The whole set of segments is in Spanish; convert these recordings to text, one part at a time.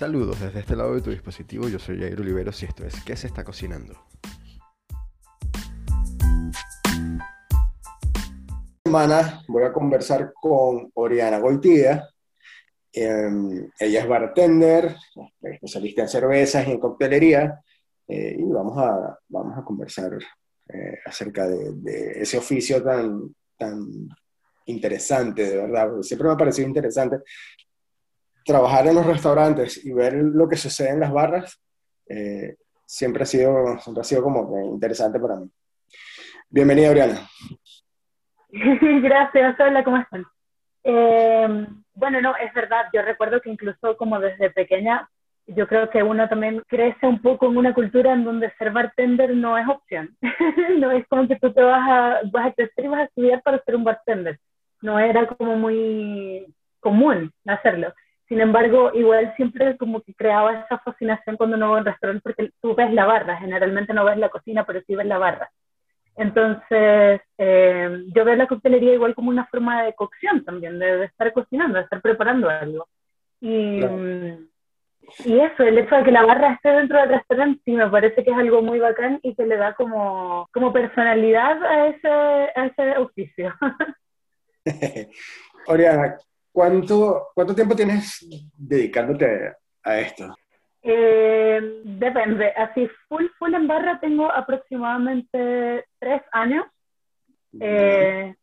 Saludos desde este lado de tu dispositivo, yo soy Jair Oliveros y esto es ¿Qué se está cocinando? semana voy a conversar con Oriana Goitía. Em, ella es bartender, especialista en cervezas y en coctelería, eh, y vamos a, vamos a conversar eh, acerca de, ese oficio tan, tan interesante, de verdad, siempre me ha parecido interesante trabajar en los restaurantes y ver lo que sucede en las barras, eh, siempre, ha sido, siempre ha sido como interesante para mí. Bienvenida, Oriana. Gracias, hola, ¿cómo están? Eh, bueno, no, es verdad, yo recuerdo que incluso como desde pequeña, yo creo que uno también crece un poco en una cultura en donde ser bartender no es opción. no es como que tú te vas a, vas a crecer y vas a estudiar para ser un bartender. No era como muy común hacerlo. Sin embargo, igual siempre como que creaba esa fascinación cuando uno va a un restaurante porque tú ves la barra, generalmente no ves la cocina, pero sí ves la barra. Entonces, eh, yo veo la coctelería igual como una forma de cocción también, de, estar cocinando, de estar preparando algo. Y, y eso, el hecho de que la barra esté dentro del restaurante, sí me parece que es algo muy bacán y que le da como, como personalidad a ese, a ese oficio. Oriana, ¿cuánto, ¿cuánto tiempo tienes dedicándote a esto? Eh, depende, así full, full en barra tengo aproximadamente tres años. Eh,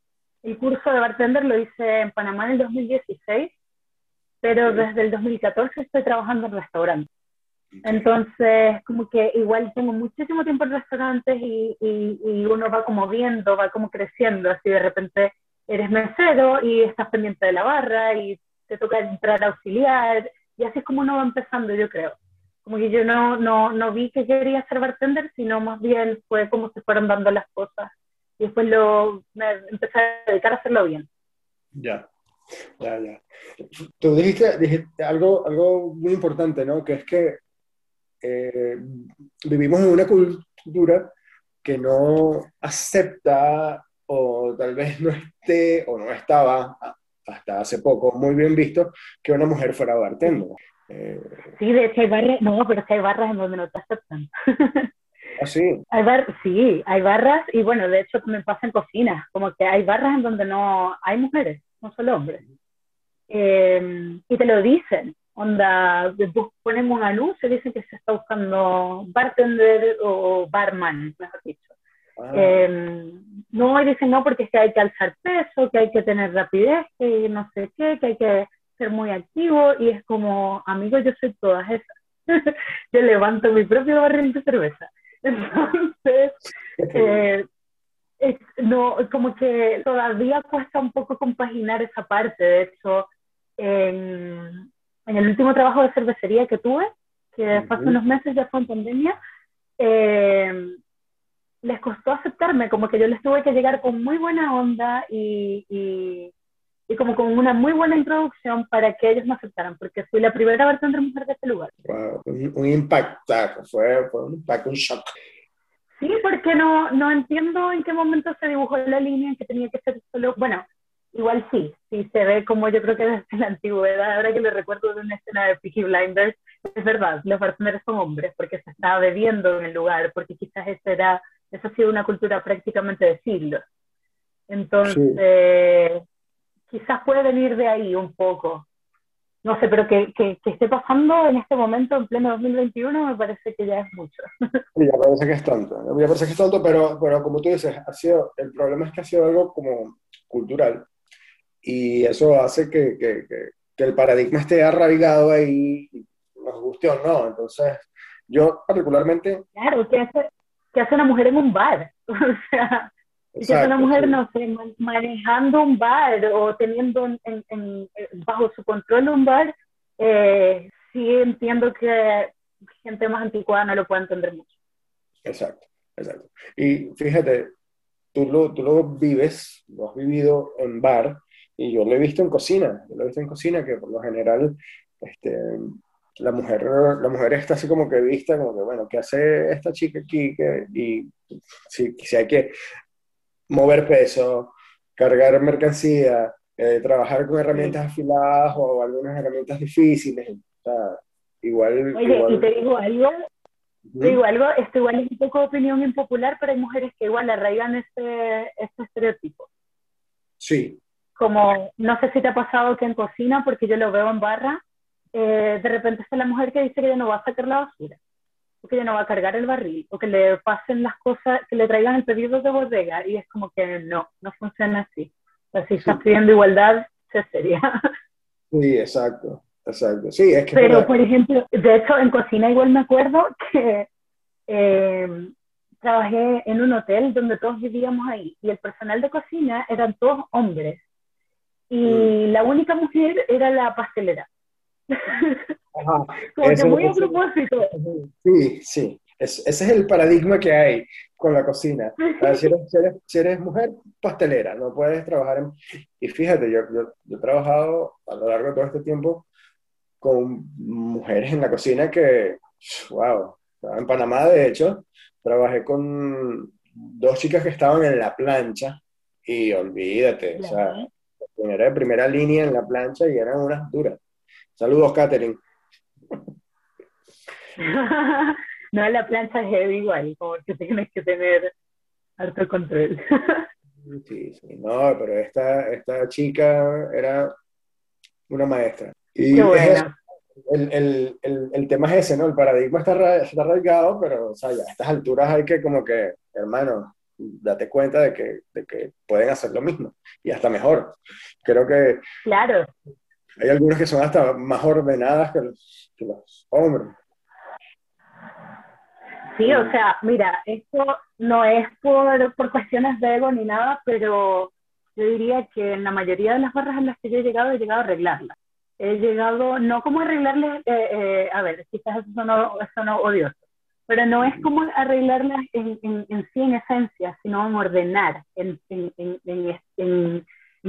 el curso de bartender lo hice en Panamá en el 2016, pero desde el 2014 estoy trabajando en restaurantes. Entonces, como que igual tengo muchísimo tiempo en restaurantes y, y, y, uno va como viendo, va como creciendo, así de repente eres mesero y estás pendiente de la barra y te toca entrar a auxiliar, y así es como uno va empezando, yo creo como que yo no, no, no vi que quería ser bartender, sino más bien fue como se fueron dando las cosas. Y después lo, me empecé a dedicar a hacerlo bien. Ya, ya, ya. Tú dijiste, dijiste algo, algo muy importante, ¿no? Que es que eh, vivimos en una cultura que no acepta o tal vez no esté o no estaba hasta hace poco muy bien visto que una mujer fuera bartender. Eh, sí, de hecho hay barras, no, pero es que hay barras en donde no te aceptan. ¿Ah, sí? Hay bar, sí, hay barras y bueno, de hecho me pasa en cocina, como que hay barras en donde no hay mujeres, no solo hombres. Eh, y te lo dicen, onda, ponen un anuncio y dicen que se está buscando bartender o barman, mejor dicho. Ah. Eh, no, y dicen no porque es que hay que alzar peso, que hay que tener rapidez, que no sé qué, que hay que ser muy activo y es como, amigo, yo soy todas esas. yo levanto mi propio barril de cerveza. Entonces, eh, no, como que todavía cuesta un poco compaginar esa parte. De hecho, en, en el último trabajo de cervecería que tuve, que fue hace unos meses, ya fue en pandemia, eh, les costó aceptarme, como que yo les tuve que llegar con muy buena onda y, y como con una muy buena introducción para que ellos me aceptaran, porque fui la primera bartender mujer de este lugar. un, impacto, fue, fue un impacto, un shock. Sí, porque no, no entiendo en qué momento se dibujó la línea en que tenía que ser solo, bueno, igual sí, sí se ve como yo creo que desde la antigüedad, ahora que le recuerdo de una escena de Peaky Blinders, es verdad, los bartenders son hombres, porque se estaba bebiendo en el lugar, porque quizás esa era, esa ha sido una cultura prácticamente de siglos. Entonces, quizás puede venir de ahí un poco. No sé, pero que, que, esté pasando en este momento, en pleno 2021, me parece que ya es mucho. Sí, ya parece que es tonto, me parece que es tonto, pero, pero como tú dices, ha sido, el problema es que ha sido algo como cultural y eso hace que, que, que el paradigma esté arraigado ahí, nos guste o no. Entonces, yo particularmente... Claro, ¿qué hace, qué hace una mujer en un bar? O sea, si es una mujer, no sé, manejando un bar o teniendo en, bajo su control un bar, eh, sí entiendo que gente más anticuada no lo puede entender mucho. Exacto, exacto. Y fíjate, tú lo, tú lo vives, lo has vivido en bar, y yo lo he visto en cocina, yo lo he visto en cocina, que por lo general este, la mujer, la mujer está así como que vista, como que, bueno, ¿qué hace esta chica aquí? y si, si hay que mover peso, cargar mercancía, eh, trabajar con herramientas afiladas o algunas herramientas difíciles. igual... Oye, y te digo algo, te digo algo, esto igual es un poco opinión impopular, pero hay mujeres que igual arraigan este, este estereotipo. Sí. Como, no sé si te ha pasado que en cocina, porque yo lo veo en barra, eh, de repente está la mujer que dice que ya no va a sacar la basura, o que ya no va a cargar el barril, o que le pasen las cosas, que le traigan el pedido de bodega, y es como que no, no funciona así. O sea, si estás pidiendo igualdad, se sería. Sí, exacto, exacto. Sí, es que... Pero, por ejemplo, de hecho, en cocina igual me acuerdo que eh, trabajé en un hotel donde todos vivíamos ahí, y el personal de cocina eran todos hombres, y mm. la única mujer era la pastelera. Ajá. Como muy a propósito. Sí, sí. ese es el paradigma que hay con la cocina. si, eres, mujer, pastelera, no puedes trabajar en... Y fíjate, yo, yo, he trabajado a lo largo de todo este tiempo con mujeres en la cocina que, wow, en Panamá de hecho, trabajé con dos chicas que estaban en la plancha y olvídate, o sea, era de primera línea en la plancha y eran unas duras. Saludos, Katherine. no, la plancha es heavy igual, como que tienes que tener harto control. sí, sí, no, pero esta, esta chica era una maestra. Y el, el, el, el, tema es ese, ¿no? El paradigma está, está arraigado, pero, o sea, ya a estas alturas hay que como que, hermano, date cuenta de que, de que pueden hacer lo mismo y hasta mejor. Creo que... Claro. Hay algunas que son hasta más ordenadas que los, hombres. Sí, o sea, mira, esto no es por, por cuestiones de ego ni nada, pero yo diría que en la mayoría de las barras en las que yo he llegado, he llegado a arreglarlas. He llegado, no como arreglarlas, eh, eh, a ver, quizás eso no, eso no odioso, pero no es como arreglarlas en, en, en sí, en esencia, sino en ordenar, en, en en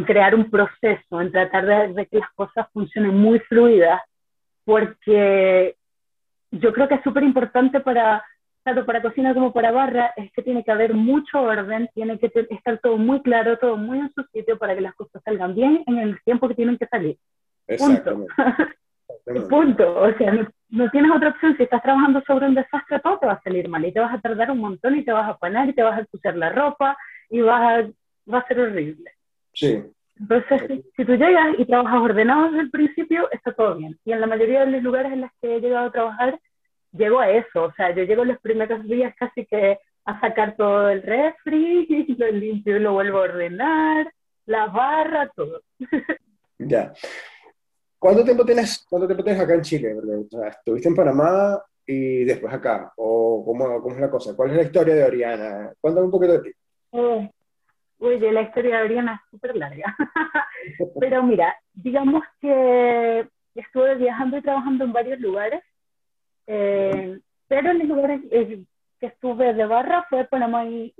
crear un proceso, en tratar de, que las cosas funcionen muy fluidas, porque yo creo que es súper importante para, tanto para cocina como para barra, es que tiene que haber mucho orden, tiene que estar todo muy claro, todo muy en su sitio para que las cosas salgan bien en el tiempo que tienen que salir. Punto. Punto. O sea, no, tienes otra opción. Si estás trabajando sobre un desastre, todo te va a salir mal y te vas a tardar un montón y te vas a apanar y te vas a ensuciar la ropa y vas va a ser horrible. Sí. Entonces, si, tú llegas y trabajas ordenado desde el principio, está todo bien. Y en la mayoría de los lugares en los que he llegado a trabajar, llego a eso. O sea, yo llego los primeros días casi que a sacar todo el refri, y lo limpio y lo vuelvo a ordenar, la barra, todo. Ya. ¿Cuánto tiempo tienes, cuánto tiempo tienes acá en Chile? ¿Estuviste en Panamá y después acá? ¿O cómo, cómo, es la cosa? ¿Cuál es la historia de Oriana? Cuéntame un poquito de ti. Eh, Oye, la historia de Oriana es súper larga. Pero mira, digamos que estuve viajando y trabajando en varios lugares, eh, pero en los lugares eh, que estuve de barra fue Panamá y,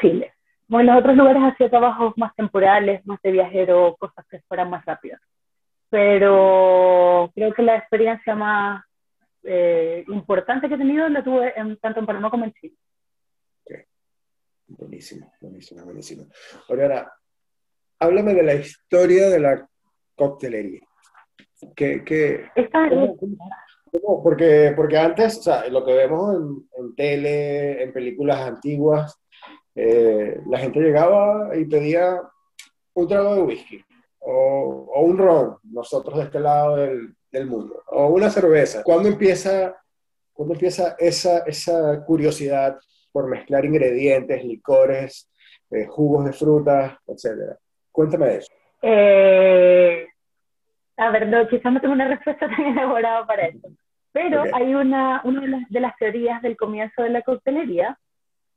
Chile. en los otros lugares hacía trabajos más temporales, más de viajero, cosas que fueran más rápidas. Pero creo que la experiencia más eh, importante que he tenido la tuve en, tanto en Panamá como en Chile. Buenísimo, buenísimo, buenísimo. Ahora, háblame de la historia de la coctelería. ¿Qué, qué, cómo, Porque, porque antes, o sea, lo que vemos en, en tele, en películas antiguas, eh, la gente llegaba y pedía un trago de whisky o, o un ron, nosotros de este lado del, del, mundo, o una cerveza. ¿Cuándo empieza, ¿cuándo empieza esa, esa curiosidad por mezclar ingredientes, licores, eh, jugos de frutas, etcétera. Cuéntame de eso. Eh, a ver, no, quizás no tengo una respuesta tan elaborada para eso, pero hay una, una de, las, teorías del comienzo de la coctelería,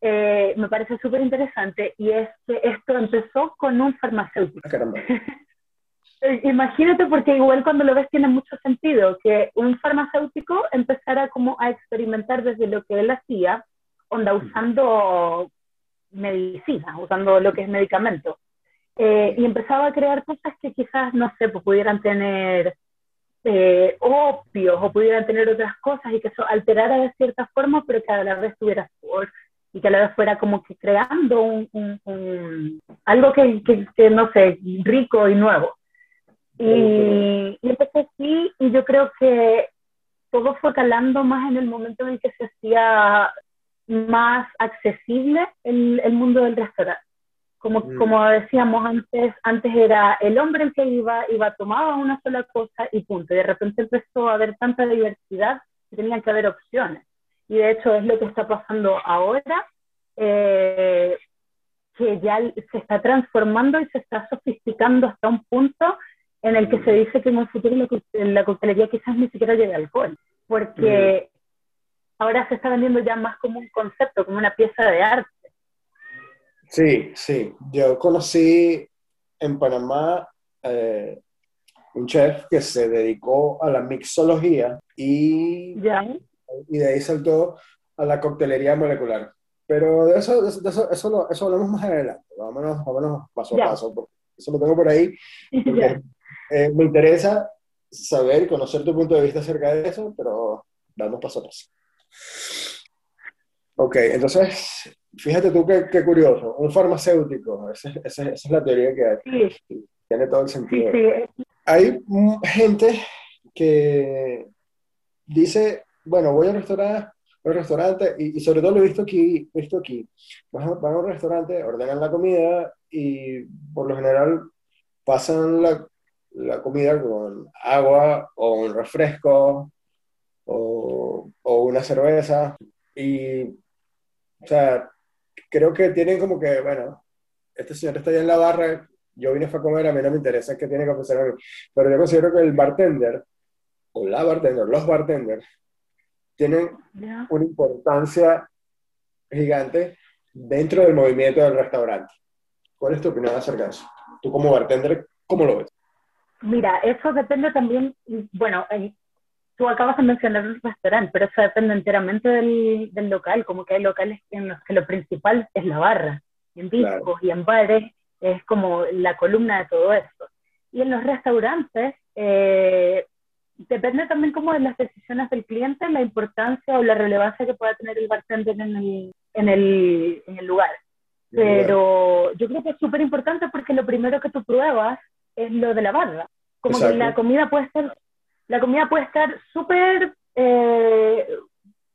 eh, me parece súper interesante, y es que esto empezó con un farmacéutico. Ah, caramba. Imagínate, porque igual cuando lo ves tiene mucho sentido, que un farmacéutico empezara como a experimentar desde lo que él hacía, onda usando medicina, usando lo que es medicamento. Eh, y empezaba a crear cosas que quizás, no sé, pues pudieran tener eh, opios o pudieran tener otras cosas y que eso alterara de cierta forma, pero que a la vez tuviera sabor y que a la vez fuera como que creando un, algo que, que, no sé, rico y nuevo. Y, y empecé así y yo creo que todo fue calando más en el momento en que se hacía más accesible el, el mundo del restaurante. Como, mm. como decíamos antes, antes era el hombre el que iba, iba, tomaba una sola cosa y punto. Y de repente empezó a haber tanta diversidad que tenían que haber opciones. Y de hecho es lo que está pasando ahora, eh, que ya se está transformando y se está sofisticando hasta un punto en el que se mm. dice que en un futuro la, la coctelería quizás ni siquiera llegue alcohol, porque mm. Ahora se está vendiendo ya más como un concepto, como una pieza de arte Sí, sí. Yo conocí en Panamá eh, un chef que se dedicó a la mixología y, y de ahí saltó a la coctelería molecular. Pero de eso, de eso, eso, lo, eso, hablamos más adelante. Vámonos, vámonos paso a paso. Eso lo tengo por ahí. Eh, me interesa saber, conocer tu punto de vista acerca de eso, pero vamos paso a paso. Ok, entonces, fíjate tú qué, curioso, un farmacéutico, esa, es la teoría que hay. Tiene todo el sentido. Hay gente que dice, bueno, voy al restaurante, voy al restaurante y, sobre todo lo he visto aquí, visto aquí. Van, a un restaurante, ordenan la comida y por lo general pasan la, la comida con agua o un refresco o, o una cerveza y o sea, creo que tienen como que, bueno, este señor está allá en la barra, yo vine a comer, a mí no me interesa qué tiene que ofrecer a mí. Pero yo considero que el bartender, o la bartender, los bartenders, tienen una importancia gigante dentro del movimiento del restaurante. ¿Cuál es tu opinión acerca de eso? Tú como bartender, ¿cómo lo ves? Mira, eso depende también, bueno, tú acabas de mencionar un restaurante, pero eso depende enteramente del, del, local, como que hay locales en los que lo principal es la barra, en discos y en bares es como la columna de todo esto. Y en los restaurantes, eh, depende también como de las decisiones del cliente, la importancia o la relevancia que pueda tener el bartender en el, en el, en el lugar. Pero yo creo que es súper importante porque lo primero que tú pruebas es lo de la barra. Como que la comida puede ser la comida puede estar súper eh,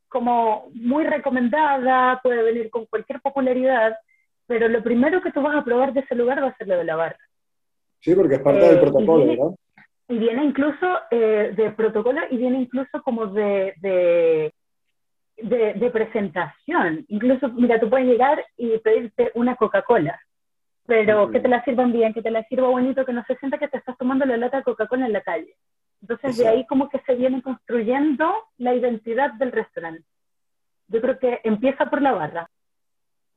como muy recomendada, puede venir con cualquier popularidad, pero lo primero que tú vas a probar de ese lugar va a ser lo de la barra. Sí, porque es parte del eh, protocolo, ¿no? Y viene incluso eh, de protocolo y viene incluso como de, de, de, presentación. Incluso, mira, tú puedes llegar y pedirte una Coca-Cola, pero que te la sirvan bien, que te la sirva bonito, que no se sienta que te estás tomando la lata de Coca-Cola en la calle. Entonces de ahí como que se viene construyendo la identidad del restaurante. Yo creo que empieza por la barra.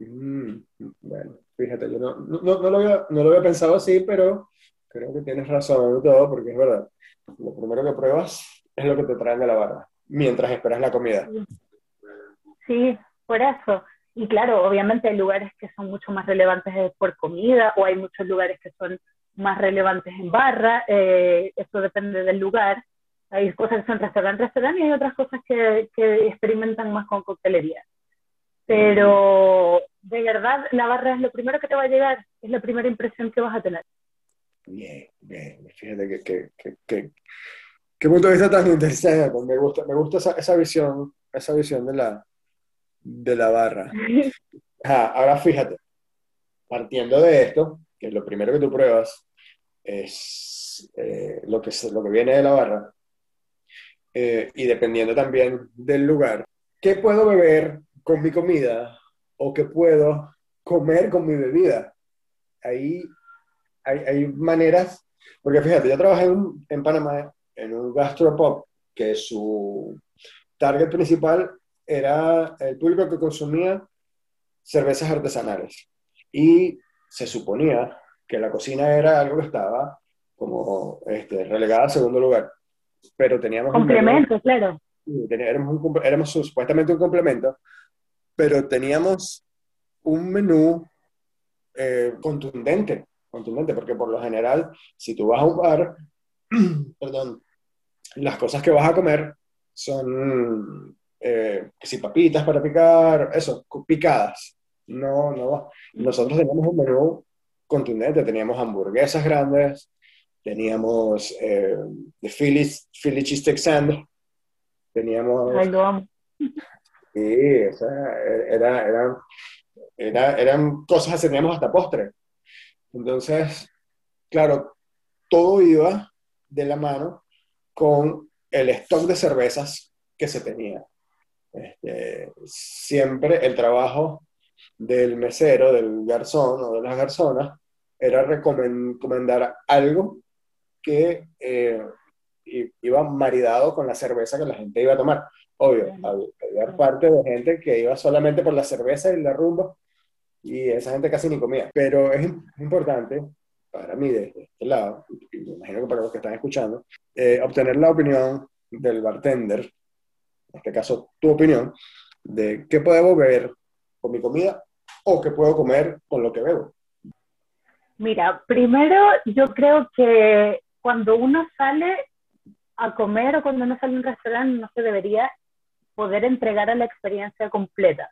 Mm, bueno, fíjate, yo no, no, no, lo había, no, lo había, pensado así, pero creo que tienes razón en todo, porque es verdad. Lo primero que pruebas es lo que te traen de la barra, mientras esperas la comida. Sí, por eso. Y claro, obviamente hay lugares que son mucho más relevantes por comida, o hay muchos lugares que son más relevantes en barra, eh, eso depende del lugar. Hay cosas que son restaurante, restaurante y hay otras cosas que, que experimentan más con coctelería. Pero de verdad, la barra es lo primero que te va a llegar, es la primera impresión que vas a tener. Bien, bien, fíjate que, que, que, que qué punto de vista tan interesante, me gusta, me gusta esa, esa visión, esa visión de la, de la barra. ahora fíjate, partiendo de esto, que es lo primero que tú pruebas, es eh, lo, que, lo que viene de la barra. Eh, y dependiendo también del lugar, ¿qué puedo beber con mi comida o qué puedo comer con mi bebida? Ahí hay, hay maneras, porque fíjate, yo trabajé en, Panamá en un gastropop que su target principal era el público que consumía cervezas artesanales. Y se suponía que la cocina era algo que estaba como este, relegada a segundo lugar. Pero teníamos... Complemento, claro. Éramos, supuestamente un complemento, pero teníamos un menú eh, contundente, contundente, porque por lo general, si tú vas a un bar, perdón, las cosas que vas a comer son, eh, si papitas para picar, eso, picadas. No, no. Nosotros teníamos un menú contundente. Teníamos hamburguesas grandes, teníamos eh, The Philly, Philly Cheesesteak Sand, teníamos... Ay, lo amo. Sí, o sea, era, eran, era, eran cosas que teníamos hasta postre. Entonces, claro, todo iba de la mano con el stock de cervezas que se tenía. Este, siempre el trabajo del mesero, del garzón o de las garzonas, era recomendar algo que eh, iba maridado con la cerveza que la gente iba a tomar. Obvio, había, parte de gente que iba solamente por la cerveza y la rumba, y esa gente casi ni comía. Pero es importante para mí, de este lado, y me imagino que para los que están escuchando, eh, obtener la opinión del bartender, en este caso tu opinión, de qué puedo beber con mi comida o qué puedo comer con lo que bebo. Mira, primero yo creo que cuando uno sale a comer o cuando uno sale a un restaurante no se debería poder entregar a la experiencia completa.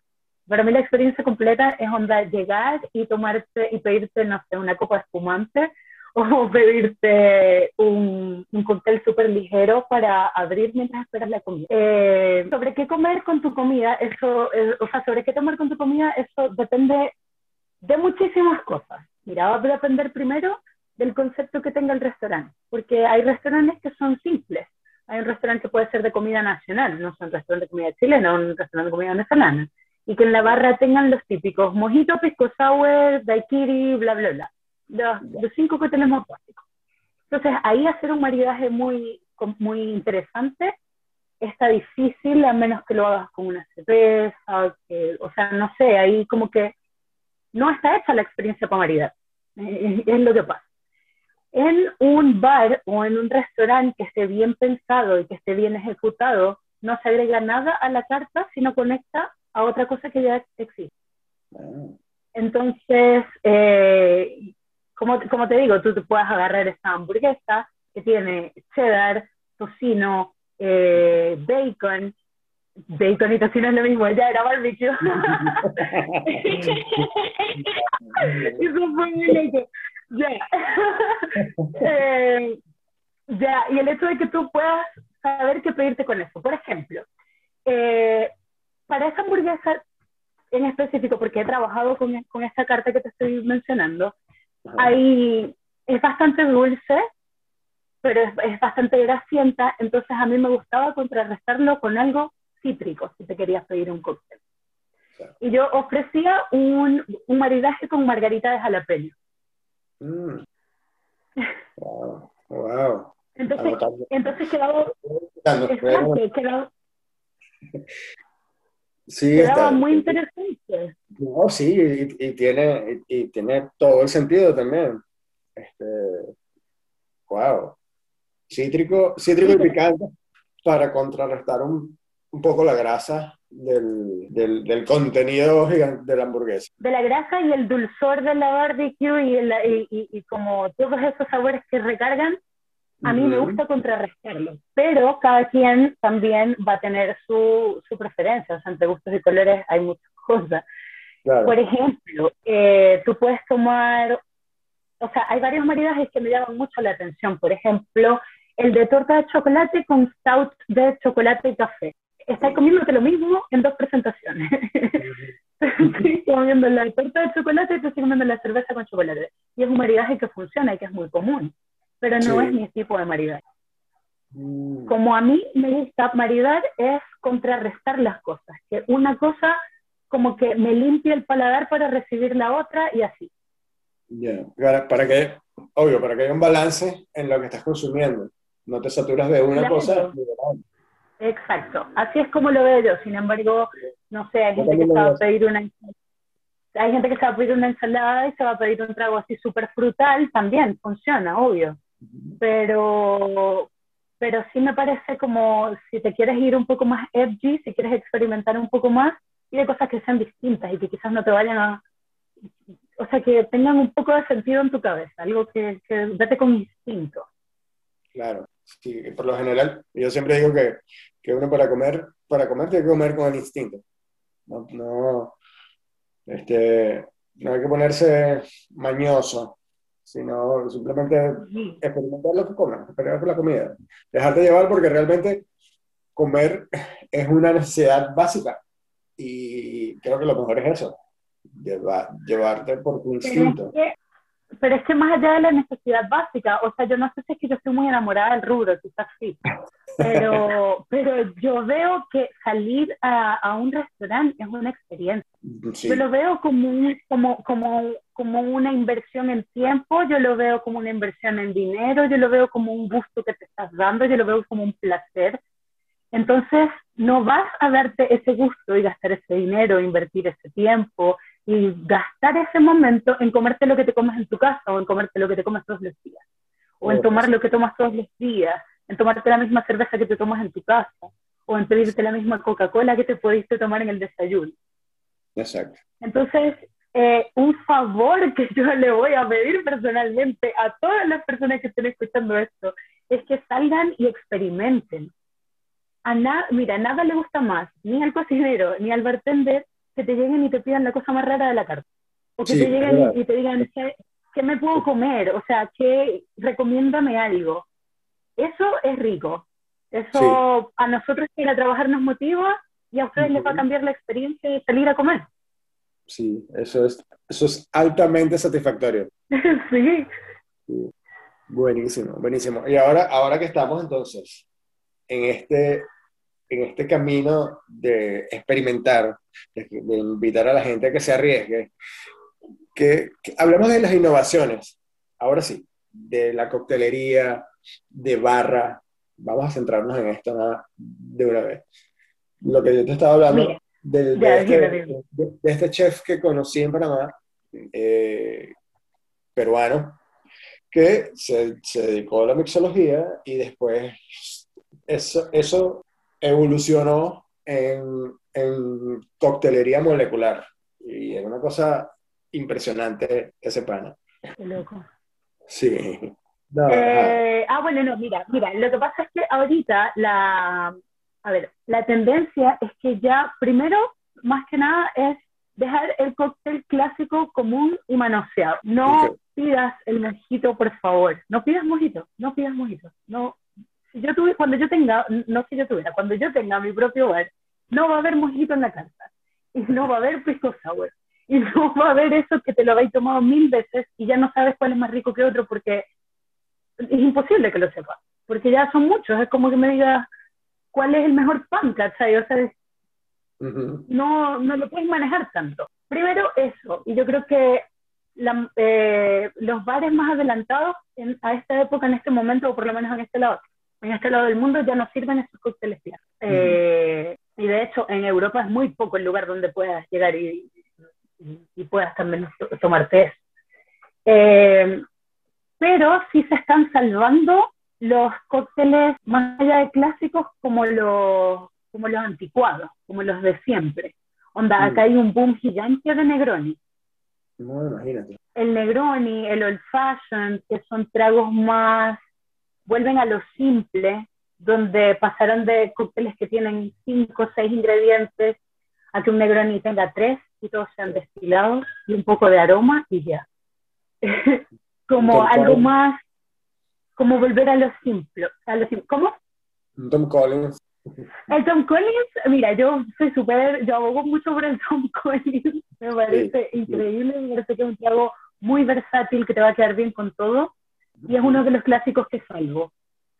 Para mí la experiencia completa es onda llegar y tomarte y pedirte, no sé, una copa espumante o pedirte un, un cóctel súper ligero para abrir mientras esperas la comida. Eh, sobre qué comer con tu comida, eso, eh, o sea, sobre qué tomar con tu comida, eso depende de muchísimas cosas. Mira, va a depender primero del concepto que tenga el restaurante, porque hay restaurantes que son simples. Hay un restaurante que puede ser de comida nacional, no es un restaurante de comida chilena, un restaurante de comida venezolana, y que en la barra tengan los típicos mojito, pisco sour, daiquiri, bla, bla, bla. Los, los cinco que tenemos básicos. Entonces, ahí hacer un maridaje muy, muy interesante está difícil a menos que lo hagas con una cerveza, que, o sea, no sé, ahí como que no está hecha la experiencia para maridar. Es lo que pasa en un bar o en un restaurante que esté bien pensado y que esté bien ejecutado, no se agrega nada a la carta, sino conecta a otra cosa que ya existe. Ah. Entonces, eh, como, como, te digo, tú te puedes agarrar esta hamburguesa que tiene cheddar, tocino, eh, bacon, bacon y tocino es lo mismo, ya era barbecue. Eso fue muy loco. Ya. Eh, ya, y el hecho de que tú puedas saber qué pedirte con eso. Por ejemplo, eh, para esa hamburguesa en específico, porque he trabajado con, con esta carta que te estoy mencionando, ahí es bastante dulce, pero es, bastante grasienta, entonces a mí me gustaba contrarrestarlo con algo cítrico, si te querías pedir un cóctel. Y yo ofrecía un, un maridaje con margarita de jalapeño. Mm. Wow. wow. Entonces, entonces quedaba, sí, quedaba muy interesante. No, sí, y, tiene, y, tiene todo el sentido también. Este, wow. Cítrico, cítrico y picante para contrarrestar un, un poco la grasa del, del, del, contenido de la hamburguesa. De la grasa y el dulzor de la barbecue y, el, y, y, como todos esos sabores que recargan, a mí me gusta contrarrestarlo, pero cada quien también va a tener su, su preferencia, o sea, entre gustos y colores hay muchas cosas. Por ejemplo, eh, tú puedes tomar, o sea, hay varios maridajes que me llaman mucho la atención, por ejemplo, el de torta de chocolate con stout de chocolate y café estás comiéndote lo mismo en dos presentaciones. estoy comiendo la torta de chocolate y estoy comiendo la cerveza con chocolate. Y es un maridaje que funciona y que es muy común, pero no es mi tipo de maridaje. Mm. Como a mí me gusta maridar es contrarrestar las cosas, que una cosa como que me limpia el paladar para recibir la otra y así. Ya, para, que, obvio, para que haya un balance en lo que estás consumiendo. No te saturas de una cosa Exacto, así es como lo veo yo. Sin embargo, no sé, hay gente que se va a pedir una hay gente que se va a pedir una ensalada y se va a pedir un trago así súper frutal, también funciona, obvio. Pero, pero sí me parece como si te quieres ir un poco más edgy, si quieres experimentar un poco más, y de cosas que sean distintas y que quizás no te vayan a... O sea, que tengan un poco de sentido en tu cabeza, algo que, que vete con instinto. Claro sí, por lo general, yo siempre digo que, que, uno para comer, para comer tiene que comer con el instinto. No, no, este, no hay que ponerse mañoso, sino simplemente experimentar lo que comes, experimentar la comida. Dejarte llevar porque realmente comer es una necesidad básica. Y creo que lo mejor es eso, llevarte por tu instinto pero es que más allá de la necesidad básica, o sea, yo no sé si es que yo estoy muy enamorada del rubro, quizás sí, pero, pero yo veo que salir a, a un restaurante es una experiencia. Yo lo veo como, como, como, como una inversión en tiempo, yo lo veo como una inversión en dinero, yo lo veo como un gusto que te estás dando, yo lo veo como un placer. Entonces, no vas a darte ese gusto y gastar ese dinero, invertir ese tiempo, y gastar ese momento en comerte lo que te comes en tu casa o en comerte lo que te comes todos los días, o en tomar lo que tomas todos los días, en tomarte la misma cerveza que te tomas en tu casa, o en pedirte la misma Coca-Cola que te pudiste tomar en el desayuno. Exacto. Entonces, eh, un favor que yo le voy a pedir personalmente a todas las personas que estén escuchando esto es que salgan y experimenten. A mira, nada le gusta más, ni al cocinero, ni al bartender, que te lleguen y te pidan la cosa más rara de la carta. O que te lleguen y te digan, ¿qué, me puedo comer? O sea, que recomiéndame algo. Eso es rico. Eso a nosotros ir a trabajar nos motiva y a ustedes les va a cambiar la experiencia de salir a comer. Sí, eso es, eso es altamente satisfactorio. sí. Buenísimo, buenísimo. Y ahora, ahora que estamos entonces en este en este camino de experimentar, de, invitar a la gente a que se arriesgue, que, hablemos de las innovaciones, ahora sí, de la coctelería, de barra, vamos a centrarnos en esto de una vez. Lo que yo te estaba hablando este, de, este, chef que conocí en Panamá, eh, peruano, que se, se, dedicó a la mixología y después eso, eso evolucionó en, en coctelería molecular. Y es una cosa impresionante ese pana. Qué loco. Sí. Eh, ah, bueno, no, mira, mira, lo que pasa es que ahorita la, a ver, la tendencia es que ya, primero, más que nada, es dejar el cóctel clásico común y manoseado. No pidas el mojito, por favor. No pidas mojito, no pidas mojito. No, yo tuve, cuando yo tenga, no si yo tuviera, cuando yo tenga mi propio bar, no va a haber mojito en la carta, y no va a haber pisco sour, y no va a haber eso que te lo habéis tomado mil veces y ya no sabes cuál es más rico que otro porque es imposible que lo sepas, porque ya son muchos, es como que me digas cuál es el mejor pan, ¿cachai? O sea, no, no lo puedes manejar tanto. Primero eso, y yo creo que eh, los bares más adelantados a esta época, en este momento, o por lo menos en este lado, en este lado del mundo ya no sirven esos cócteles eh, y de hecho, en Europa es muy poco el lugar donde puedas llegar y, y, puedas también tomar té. Eh, pero sí se están salvando los cócteles más allá de clásicos como los, como los anticuados, como los de siempre. Onda, acá hay un boom gigante de Negroni. No, imagínate. El Negroni, el Old Fashioned, que son tragos más vuelven a lo simple, donde pasaron de cócteles que tienen cinco o seis ingredientes a que un Negroni tenga tres y todos sean destilados y un poco de aroma y ya. como algo más, como volver a lo simple. A lo ¿Cómo? Tom Collins. El Tom Collins, mira, yo soy súper, yo abogo mucho por el Tom Collins, me parece increíble, me parece que es un trago muy versátil que te va a quedar bien con todo y es uno de los clásicos que salvo,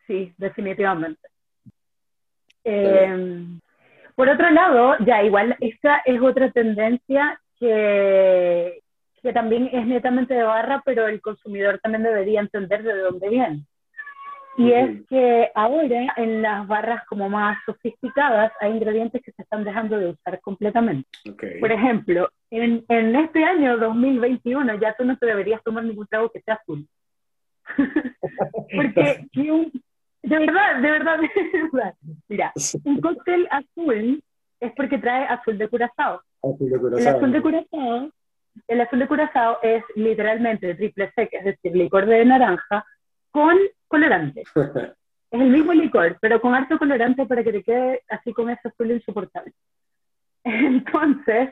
sí, definitivamente. Eh, por otro lado, ya igual, esta es otra tendencia que, que también es netamente de barra, pero el consumidor también debería entender de dónde viene. Y es que ahora en las barras como más sofisticadas hay ingredientes que se están dejando de usar completamente. Por ejemplo, en, en, este año 2021 ya tú no te deberías tomar ningún trago que sea azul. Porque de verdad, de verdad, de verdad. Mira, un cóctel azul es porque trae azul de curazao. El azul de curazao, el azul de curazao es literalmente triple sec, es decir, licor de naranja con colorante. es el mismo licor, pero con harto colorante para que te quede así con ese azul insoportable. Entonces,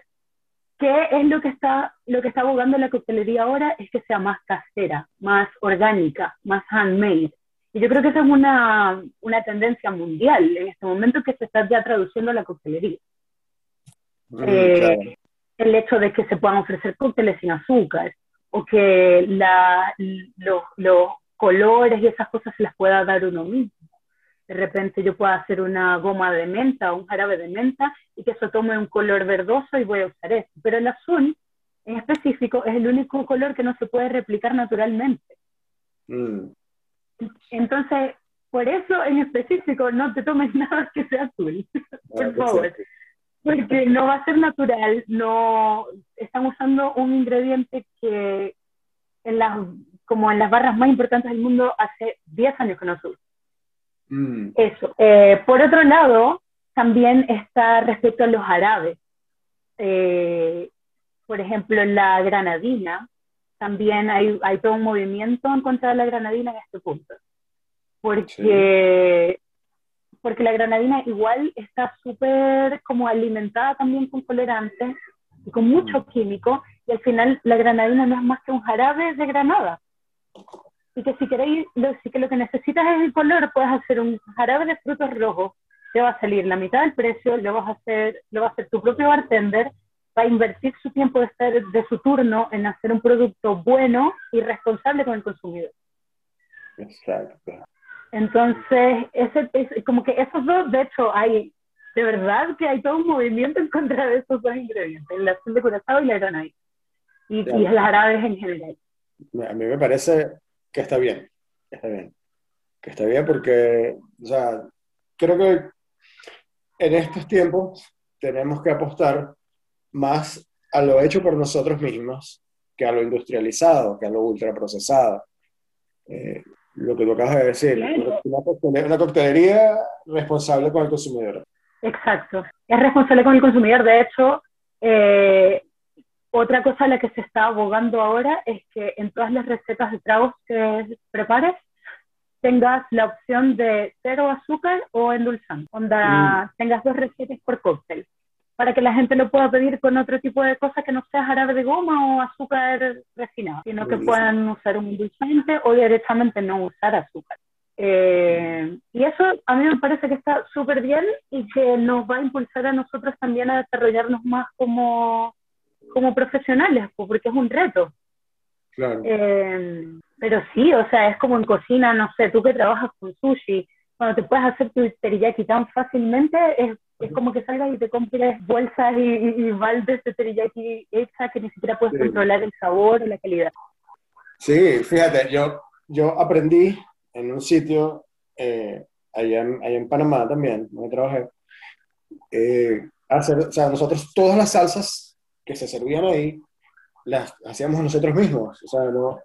¿Qué es lo que está, lo que está abogando la coctelería ahora? Es que sea más casera, más orgánica, más handmade. Y yo creo que esa es una, una tendencia mundial en este momento que se está ya traduciendo a la coctelería. Mm, eh, el hecho de que se puedan ofrecer cócteles sin azúcar o que la, los colores y esas cosas se las pueda dar uno mismo. De repente yo puedo hacer una goma de menta o un jarabe de menta y que eso tome un color verdoso y voy a usar eso. Pero el azul en específico es el único color que no se puede replicar naturalmente. Mm. Entonces, por eso en específico no te tomes nada que sea azul, por favor. Porque no va a ser natural, no están usando un ingrediente que en las, como en las barras más importantes del mundo hace 10 años que no se usa. Mm. Eso. Eh, por otro lado, también está respecto a los árabes. Eh, por ejemplo, la granadina, también hay, hay, todo un movimiento en contra de la granadina en este punto. Porque, porque la granadina igual está súper como alimentada también con colorantes y con mucho mm. químico, y al final la granadina no es más que un jarabe de granada y que si queréis, lo, si que lo que necesitas es el color, puedes hacer un jarabe de frutos rojos, te va a salir la mitad del precio, lo vas a hacer, lo va a hacer tu propio bartender, va a invertir su tiempo de, estar, de su turno en hacer un producto bueno y responsable con el consumidor. Exacto. Entonces, ese, es, como que esos dos, de hecho, hay, de verdad que hay todo un movimiento en contra de esos dos ingredientes, el azul de curazao y la granadina, y, y las árabes en general. A mí me parece que está bien, que está bien, que está bien porque, o sea, creo que en estos tiempos tenemos que apostar más a lo hecho por nosotros mismos que a lo industrializado, que a lo ultraprocesado. Eh, lo que tú acabas de decir, una, coctelería, responsable con el consumidor. Exacto, es responsable con el consumidor. De hecho, eh, otra cosa a la que se está abogando ahora es que en todas las recetas de tragos que prepares tengas la opción de cero azúcar o endulzante, donde mm. tengas dos recetas por cóctel, para que la gente lo pueda pedir con otro tipo de cosas que no sea jarabe de goma o azúcar refinado, sino que puedan usar un endulzante o directamente no usar azúcar. Eh, y eso a mí me parece que está súper bien y que nos va a impulsar a nosotros también a desarrollarnos más como como profesionales, porque es un reto. Claro. Eh, pero sí, o sea, es como en cocina, no sé, tú que trabajas con sushi, cuando te puedes hacer tu teriyaki tan fácilmente, es, es como que salgas y te compres bolsas y, y, baldes de teriyaki hecha que ni siquiera puedes controlar el sabor o la calidad. Sí, fíjate, yo, yo aprendí en un sitio eh, allá, en, allá, en, Panamá también, donde trabajé, eh, hacer, o sea, nosotros todas las salsas que se servían ahí, las hacíamos nosotros mismos. O sea, ¿no?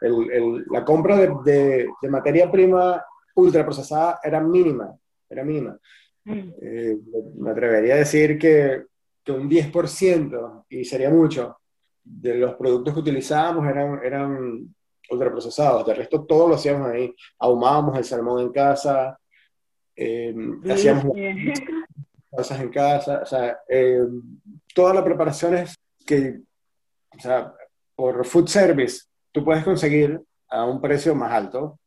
el, el, la compra de, de, materia prima ultraprocesada era mínima, era mínima. Mm. Eh, me atrevería a decir que, que un 10%, y sería mucho, de los productos que utilizábamos eran, eran ultraprocesados. De resto, todo lo hacíamos ahí. Ahumábamos el salmón en casa, eh, hacíamos cosas en casa, o sea, eh, todas las preparaciones que, o sea, por food service tú puedes conseguir a un precio más alto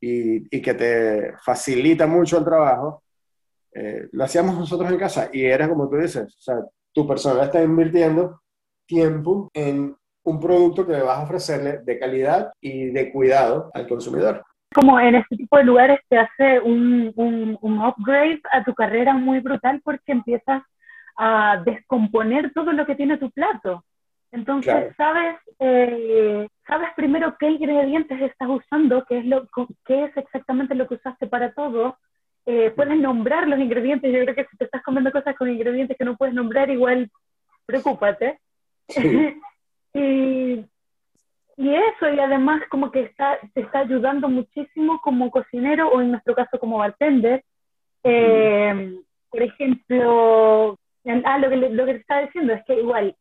y, y que te facilita mucho el trabajo, eh, lo hacíamos nosotros en casa y era como tú dices, o sea, tu persona está invirtiendo tiempo en un producto que vas a ofrecerle de calidad y de cuidado al consumidor. Como en este tipo de lugares te hace un, un, upgrade a tu carrera muy brutal porque empiezas a descomponer todo lo que tiene tu plato. Entonces, sabes, eh, sabes primero qué ingredientes estás usando, qué es, lo, qué es exactamente lo que usaste para todo. Eh, puedes nombrar los ingredientes. Yo creo que si te estás comiendo cosas con ingredientes que no puedes nombrar, igual preocúpate. y, y eso, y además como que está, te está ayudando muchísimo como cocinero o en nuestro caso como bartender. Eh, por ejemplo, ah, lo, que, lo que te estaba diciendo es que igual,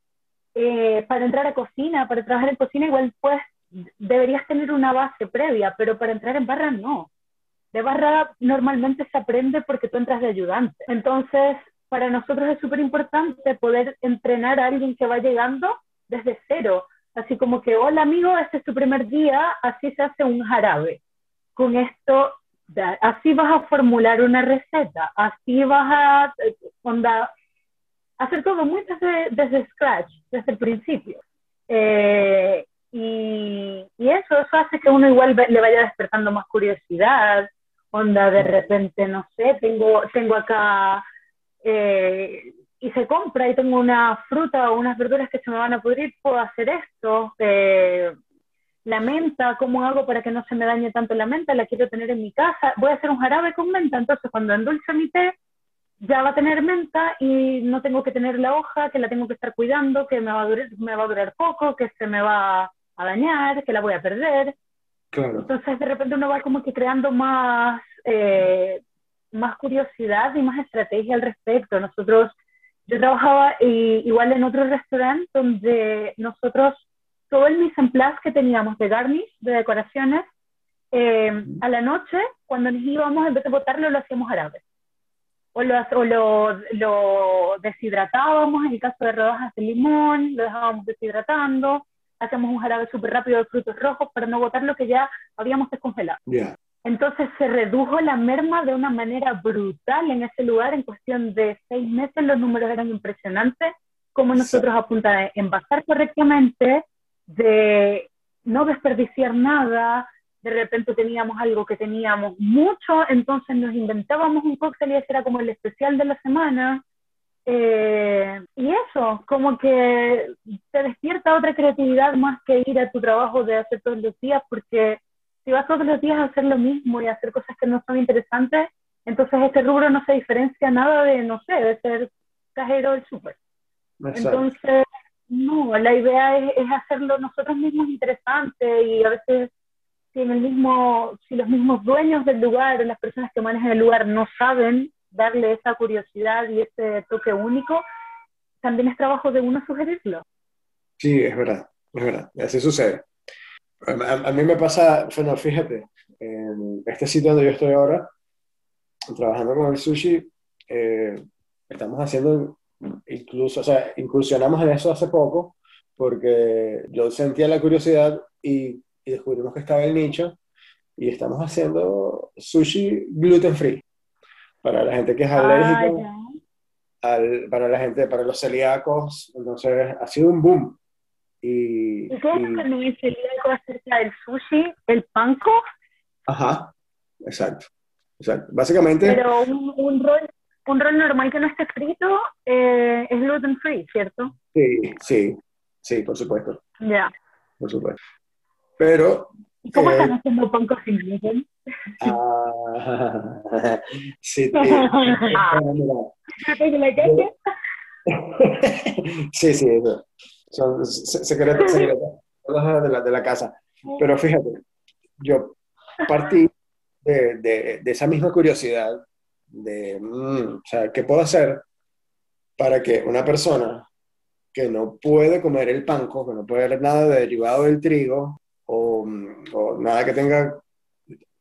eh, para entrar a cocina, para trabajar en cocina, igual pues deberías tener una base previa, pero para entrar en barra no. De barra normalmente se aprende porque tú entras de ayudante. Entonces, para nosotros es súper importante poder entrenar a alguien que va llegando desde cero. Así como que, hola amigo, este es tu primer día, así se hace un jarabe. Con esto, así vas a formular una receta, así vas a onda, hacer todo muy desde, desde scratch, desde el principio. Eh, y, y, eso, eso hace que uno igual le vaya despertando más curiosidad, onda de repente, no sé, tengo, tengo acá eh, y se compra y tengo una fruta o unas verduras que se me van a pudrir, puedo hacer esto. Eh, la menta, ¿cómo hago para que no se me dañe tanto la menta? La quiero tener en mi casa. Voy a hacer un jarabe con menta, entonces cuando endulce mi té, ya va a tener menta y no tengo que tener la hoja, que la tengo que estar cuidando, que me va a durar, me va a durar poco, que se me va a dañar, que la voy a perder. Entonces de repente uno va como que creando más, eh, más curiosidad y más estrategia al respecto. Nosotros yo trabajaba igual en otro restaurante donde nosotros, todo el mise en place que teníamos de garnish, de decoraciones, eh, a la noche, cuando nos íbamos, en vez de botarlo, lo hacíamos árabe. O, lo, o lo, lo, deshidratábamos, en el caso de rodajas de limón, lo dejábamos deshidratando, hacíamos un jarabe súper rápido de frutos rojos para no botar lo que ya habíamos descongelado. Entonces se redujo la merma de una manera brutal en ese lugar. En cuestión de seis meses los números eran impresionantes. Como nosotros a punta de envasar correctamente, de no desperdiciar nada, de repente teníamos algo que teníamos mucho, entonces nos inventábamos un cóctel y ese era como el especial de la semana. Eh, y eso, como que te despierta otra creatividad más que ir a tu trabajo de hacer todos los días, porque si vas todos los días a hacer lo mismo y a hacer cosas que no son interesantes, entonces este rubro no se diferencia nada de, no sé, de ser cajero del súper. Entonces, no, la idea es, hacerlo nosotros mismos interesante y a veces si, en el mismo, si los mismos dueños del lugar, las personas que manejan el lugar no saben darle esa curiosidad y ese toque único, también es trabajo de uno sugerirlo. Sí, es verdad, es verdad, así sucede. A, mí me pasa, bueno, fíjate, en este sitio donde yo estoy ahora, trabajando con el sushi, eh, estamos haciendo incluso, o sea, incursionamos en eso hace poco, porque yo sentía la curiosidad y, y descubrimos que estaba el nicho y estamos haciendo sushi gluten free para la gente que es ah, alérgica, para la gente, para los celíacos, entonces ha sido un boom. Y, ¿Y qué es lo que me dice acerca del sushi? ¿El panko? Ajá, exacto. exacto. Básicamente. Pero un, un, rol, un rol normal que no esté escrito eh, es gluten free, ¿cierto? Sí, sí, sí, por supuesto. Ya. Por supuesto. Pero. ¿Y cómo eh, están haciendo panko sin gluten? Ah, sí, sí, sí, eso son secretos, de la, de la casa. Pero fíjate, yo partí de, de, de esa misma curiosidad de, mm, o sea, ¿qué puedo hacer para que una persona que no puede comer el panco, que no puede ver nada derivado del trigo o, nada que tenga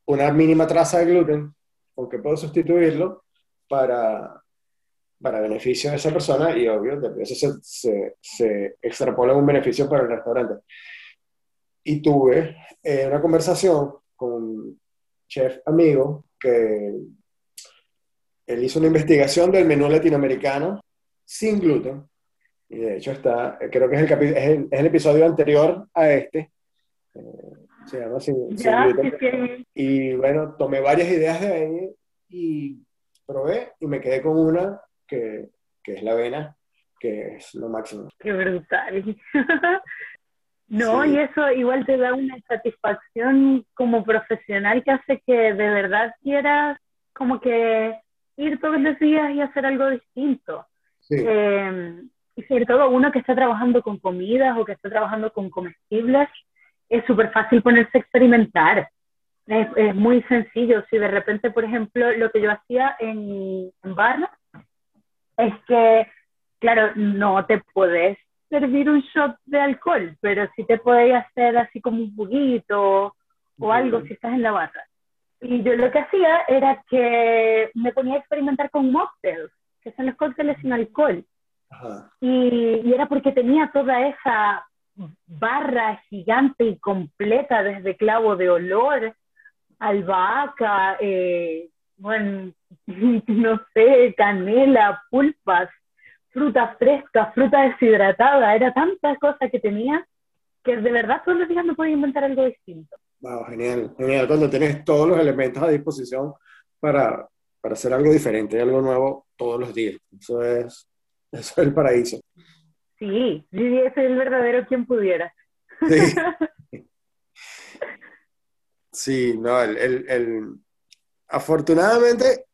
una mínima traza de gluten, ¿con qué puedo sustituirlo para, para beneficio de esa persona y obvio, después se, se, se extrapola un beneficio para el restaurante. Y tuve eh, una conversación con un chef amigo que él hizo una investigación del menú latinoamericano sin gluten. Y de hecho está, creo que es el, es es el episodio anterior a este. Eh, se llama sin, gluten. Y bueno, tomé varias ideas de ahí y probé y me quedé con una que, que es la avena, que es lo máximo. Qué brutal. no, y eso igual te da una satisfacción como profesional que hace que de verdad quieras como que ir todos los días y hacer algo distinto. Em, y sobre todo uno que está trabajando con comidas o que está trabajando con comestibles, es súper fácil ponerse a experimentar. Es, es, muy sencillo. Si de repente, por ejemplo, lo que yo hacía en, en es que, claro, no te puedes servir un shot de alcohol, pero sí te puedes hacer así como un juguito o algo si estás en la barra. Y yo lo que hacía era que me ponía a experimentar con mocktails. que son los cócteles sin alcohol. Y, y, era porque tenía toda esa barra gigante y completa desde clavo de olor, albahaca, eh, bueno, no sé, canela, pulpas, fruta fresca, fruta deshidratada, era tantas cosas que tenía que de verdad todos los días me podía inventar algo distinto. Wow, genial, genial, cuando tienes todos los elementos a disposición para, para hacer algo diferente, algo nuevo todos los días. Eso es, eso es el paraíso. Sí, sí, ese es el verdadero quien pudiera. Sí, sí no, el, el, el, afortunadamente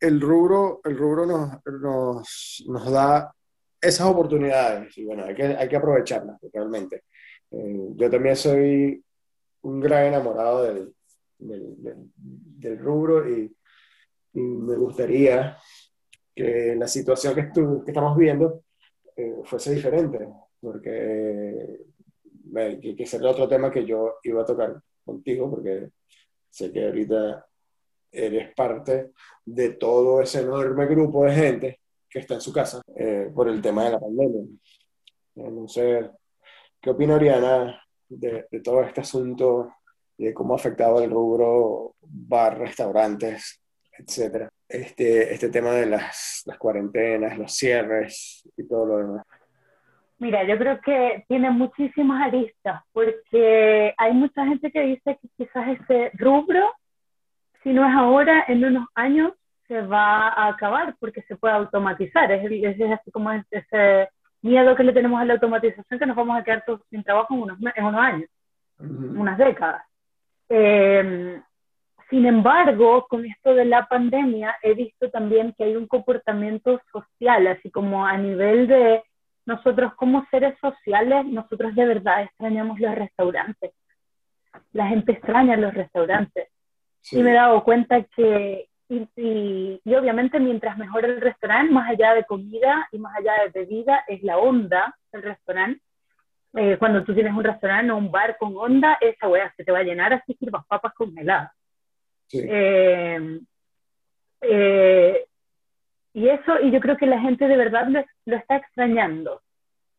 el rubro, el rubro nos, nos, nos, da esas oportunidades y bueno, hay que, hay que aprovecharlas realmente. Eh, yo también soy un gran enamorado del, del, del, rubro y, y, me gustaría que la situación que, que estamos viendo eh, fuese diferente, porque eh, que, que otro tema que yo iba a tocar contigo, porque sé que ahorita eres parte de todo ese enorme grupo de gente que está en su casa eh, por el tema de la pandemia. No sé, ¿qué opina Oriana de, de, todo este asunto y de cómo ha afectado el rubro bar, restaurantes, etcétera? Este, este tema de las, las cuarentenas, los cierres y todo lo demás. Mira, yo creo que tiene muchísimas aristas, porque hay mucha gente que dice que quizás ese rubro si no es ahora, en unos años se va a acabar porque se puede automatizar. Es, es, así como ese miedo que le tenemos a la automatización que nos vamos a quedar todos sin trabajo en unos, en unos años, unas décadas. Em, sin embargo, con esto de la pandemia, he visto también que hay un comportamiento social, así como a nivel de nosotros como seres sociales, nosotros de verdad extrañamos los restaurantes. La gente extraña los restaurantes. Y me he dado cuenta que, y, y, obviamente mientras mejor el restaurante, más allá de comida y más allá de bebida, es la onda del restaurante. Eh, cuando tú tienes un restaurante o un bar con onda, esa wea se te va a llenar así sirvas papas congeladas. Sí. Eh, eh, y eso, y yo creo que la gente de verdad lo, lo, está extrañando.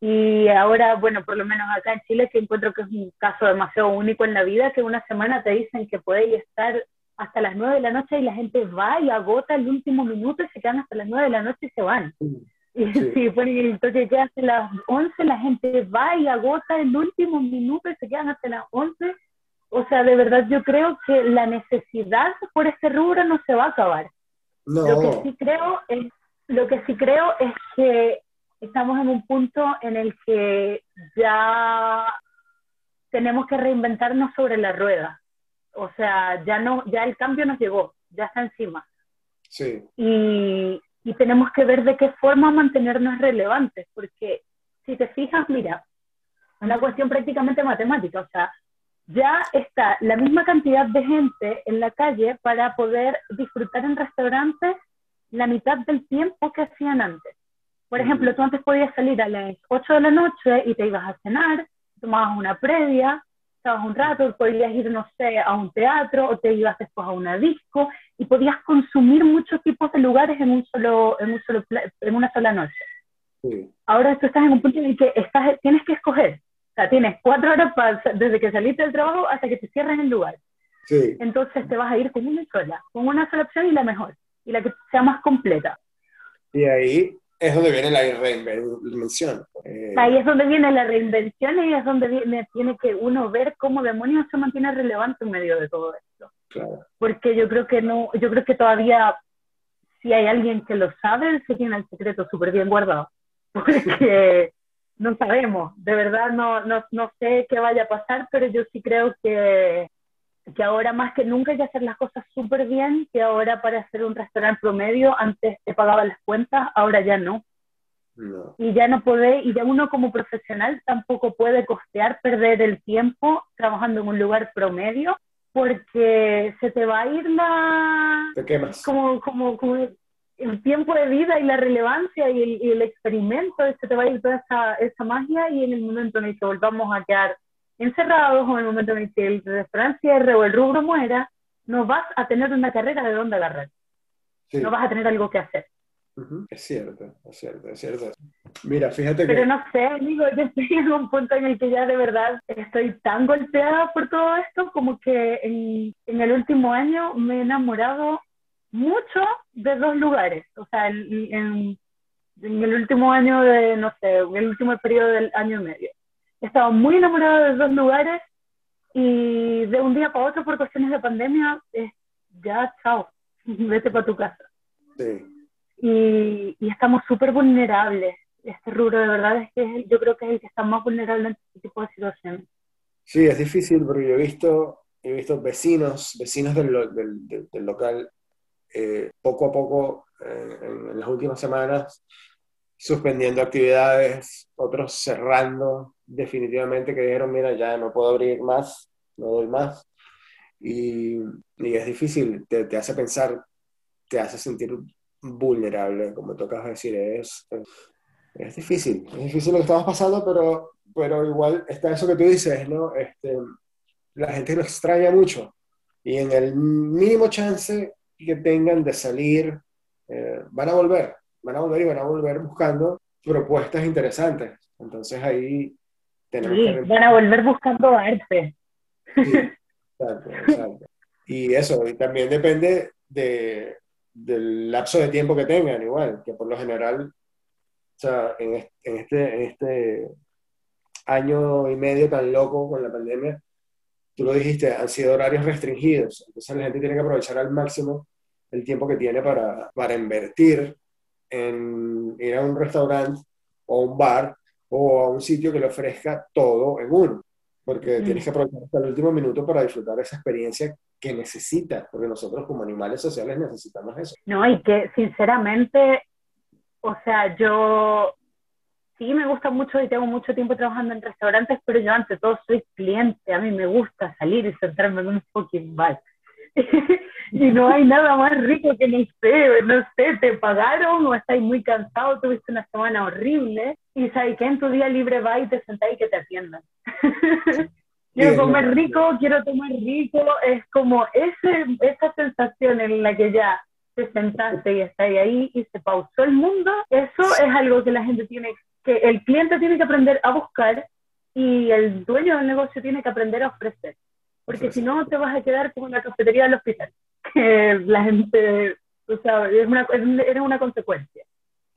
Y ahora, bueno, por lo menos acá en Chile, que encuentro que es un caso demasiado único en la vida, que una semana te dicen que puede estar hasta las 9 de la noche y la gente va y agota el último minuto y se quedan hasta las 9 de la noche y se van. Y sí. si ponen el toque que hace las 11, la gente va y agota el último minuto y se quedan hasta las 11. O sea, de verdad yo creo que la necesidad por este rubro no se va a acabar. No. Lo que sí creo es, lo que sí creo es que estamos en un punto en el que ya tenemos que reinventarnos sobre la rueda. O sea, ya no, ya el cambio nos llegó, ya está encima. Sí. Y, y tenemos que ver de qué forma mantenernos relevantes, porque si te fijas, mira, una cuestión prácticamente matemática, o sea, ya está la misma cantidad de gente en la calle para poder disfrutar en restaurantes la mitad del tiempo que hacían antes. Por ejemplo, tú antes podías salir a las 8 de la noche y te ibas a cenar, tomabas una previa, estabas un rato, podías ir, no sé, a un teatro o te ibas después a una disco y podías consumir muchos tipos de lugares en, un solo, en, un solo, en una sola noche. Sí. Ahora tú estás en un punto en el que estás, tienes que escoger. Sea, tienes cuatro horas para, desde que saliste del trabajo hasta que te cierres el lugar. Sí. Entonces te vas a ir con una sola, con una sola opción y la mejor, y la que sea más completa. Y ahí es donde viene la reinvención. Eh, ahí es donde viene la reinvención y es donde viene, tiene que uno ver cómo demonios se mantiene relevante en medio de todo esto. Claro. Porque yo creo que no, yo creo que todavía si hay alguien que lo sabe, se tiene el secreto súper bien guardado. Porque no sabemos, de verdad no, no, no sé qué vaya a pasar, pero yo sí creo que que ahora más que nunca hay que hacer las cosas súper bien, que ahora para hacer un restaurante promedio antes te pagaba las cuentas, ahora ya no. no. Y ya no puede, y ya uno como profesional tampoco puede costear perder el tiempo trabajando en un lugar promedio, porque se te va a ir la... Te quemas. Como, como, como el tiempo de vida y la relevancia y el, y el experimento, se te va a ir toda esa, esa magia y en el momento en el que volvamos a quedar encerrados o en el momento en el que el restaurante cierre o el rubro muera, no vas a tener una carrera de dónde agarrar. Sí. No vas a tener algo que hacer. Es cierto, es cierto, es cierto. Mira, fíjate que... Pero no sé, amigo, yo estoy en un punto en el que ya de verdad estoy tan golpeada por todo esto como que en, en el último año me he enamorado mucho de dos lugares. O sea, en, en, en, el último año de, no sé, en el último periodo del año y medio. He estado muy enamorada de dos lugares y de un día para otro por cuestiones de pandemia, ya, chao, vete para tu casa. Sí. Y, y estamos súper vulnerables. Este rubro de verdad es que yo creo que es el que está más vulnerable en este tipo de situaciones. Sí, es difícil porque yo he visto, he visto vecinos, vecinos del, del, del, local, eh, poco a poco, eh, en, en, las últimas semanas, suspendiendo actividades, otros cerrando definitivamente que dijeron, mira, ya no puedo abrir más, no doy más. Y, y es difícil, te, te, hace pensar, te hace sentir vulnerable, como tocas decir, es, es, difícil, es difícil lo que estamos pasando, pero, pero igual está eso que tú dices, ¿no? Este, la gente lo extraña mucho y en el mínimo chance que tengan de salir, eh, van a volver, van a volver y van a volver buscando propuestas interesantes. Entonces ahí tenemos sí, van a volver buscando arte. Sí, exacto, exacto. Y eso, y también depende de, del lapso de tiempo que tengan, igual, que por lo general, o sea, en este, en este año y medio tan loco con la pandemia, tú lo dijiste, han sido horarios restringidos, entonces la gente tiene que aprovechar al máximo el tiempo que tiene para, para invertir en ir a un restaurante o un bar o a un sitio que le ofrezca todo en uno, porque mm. tienes que aprovechar hasta el último minuto para disfrutar esa experiencia que necesitas, porque nosotros como animales sociales necesitamos eso. No, y que sinceramente, o sea, yo sí me gusta mucho y tengo mucho tiempo trabajando en restaurantes, pero yo ante todo soy cliente, a mí me gusta salir y sentarme en un fucking bar. y no hay nada más rico que no sé, no sé, te pagaron o estás muy cansado, tuviste una semana horrible y sabes que en tu día libre va y te sentás y que te atiendan. quiero comer rico, quiero tomar rico, es como ese, esa sensación en la que ya te sentaste y estás ahí y se pausó el mundo, eso es algo que la gente tiene, que el cliente tiene que aprender a buscar y el dueño del negocio tiene que aprender a ofrecer porque si no te vas a quedar como en la cafetería del hospital, que la gente, o sea, es una, era una consecuencia.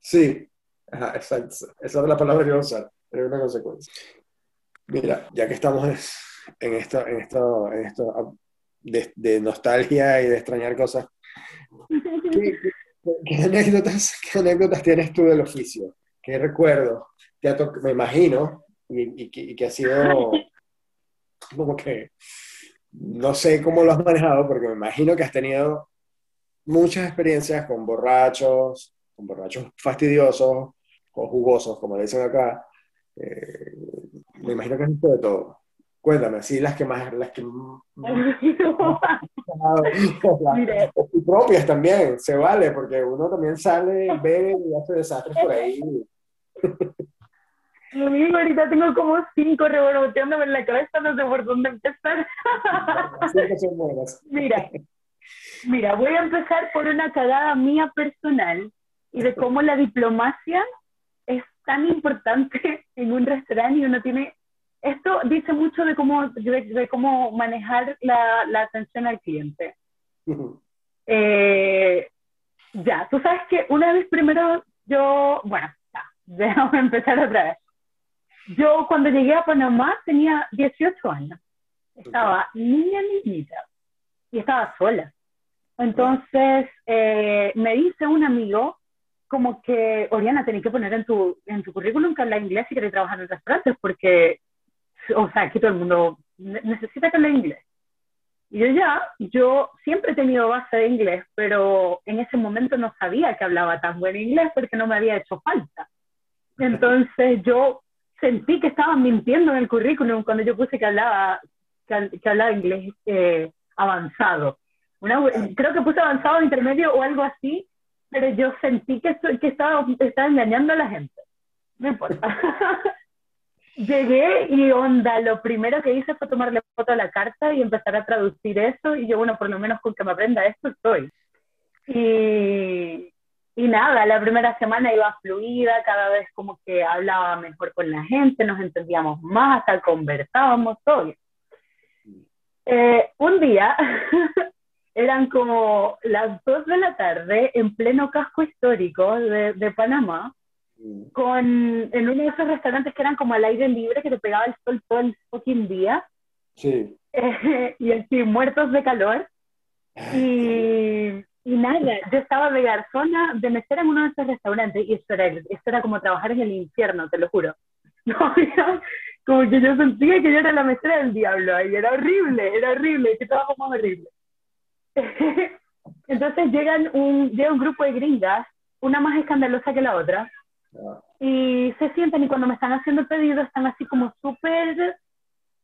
Sí, exacto, esa es la palabra que iba a usar, era una consecuencia. Mira, ya que estamos en esto, en esto, en esto de, nostalgia y de extrañar cosas, ¿qué, anécdotas, ¿qué anécdotas tienes tú del oficio? ¿Qué recuerdo? Te me imagino, y, y que ha sido como que no sé cómo lo has manejado, porque me imagino que has tenido muchas experiencias con borrachos, con borrachos fastidiosos o jugosos, como le dicen acá. Eh, me imagino que has visto de todo. Cuéntame, sí, las que más, las que y propias también, se vale, porque uno también sale, bebe y hace desastres por ahí. Lo mismo, ahorita tengo como cinco revoloteándome en la cabeza, no sé por dónde empezar. mira, mira, voy a empezar por una cagada mía personal y de cómo la diplomacia es tan importante en un restaurante y uno tiene... Esto dice mucho de cómo, de, cómo manejar la, la, atención al cliente. Eh, ya, tú sabes que una vez primero yo, bueno, déjame empezar otra vez. Yo cuando llegué a Panamá tenía 18 años. Estaba niña, niñita. Y estaba sola. Entonces eh, me dice un amigo como que, Oriana, tenés que poner en tu, en tu currículum que habla inglés y querés trabajar en restaurantes porque, o sea, aquí todo el mundo necesita que hable inglés. Y yo ya, yo siempre he tenido base de inglés, pero en ese momento no sabía que hablaba tan buen inglés porque no me había hecho falta. Entonces yo sentí que estaban mintiendo en el currículum cuando yo puse que hablaba, que, hablaba inglés eh, avanzado. Una, creo que puse avanzado intermedio o algo así, pero yo sentí que, que estaba, estaba engañando a la gente. No importa. Llegué y onda, lo primero que hice fue tomarle foto a la carta y empezar a traducir eso y yo, bueno, por lo menos con que me aprenda esto estoy. Y, y nada, la primera semana iba fluida, cada vez como que hablaba mejor con la gente, nos entendíamos más, hasta conversábamos, todo. Eh, un día, eran como las 2 de la tarde, en pleno casco histórico de, de Panamá, mm. con, en uno de esos restaurantes que eran como al aire libre, que te pegaba el sol todo el fucking día. Sí. y así, muertos de calor. Y, y nada, yo estaba de garzona, de mesera en uno de esos restaurantes, y esto era, esto era como trabajar en el infierno, te lo juro. No, como que yo sentía que yo era la mesera del diablo, y era horrible, era horrible, que trabajo más horrible. Entonces llegan un, llega un grupo de gringas, una más escandalosa que la otra, ah. y se sienten y cuando me están haciendo el pedido están así como súper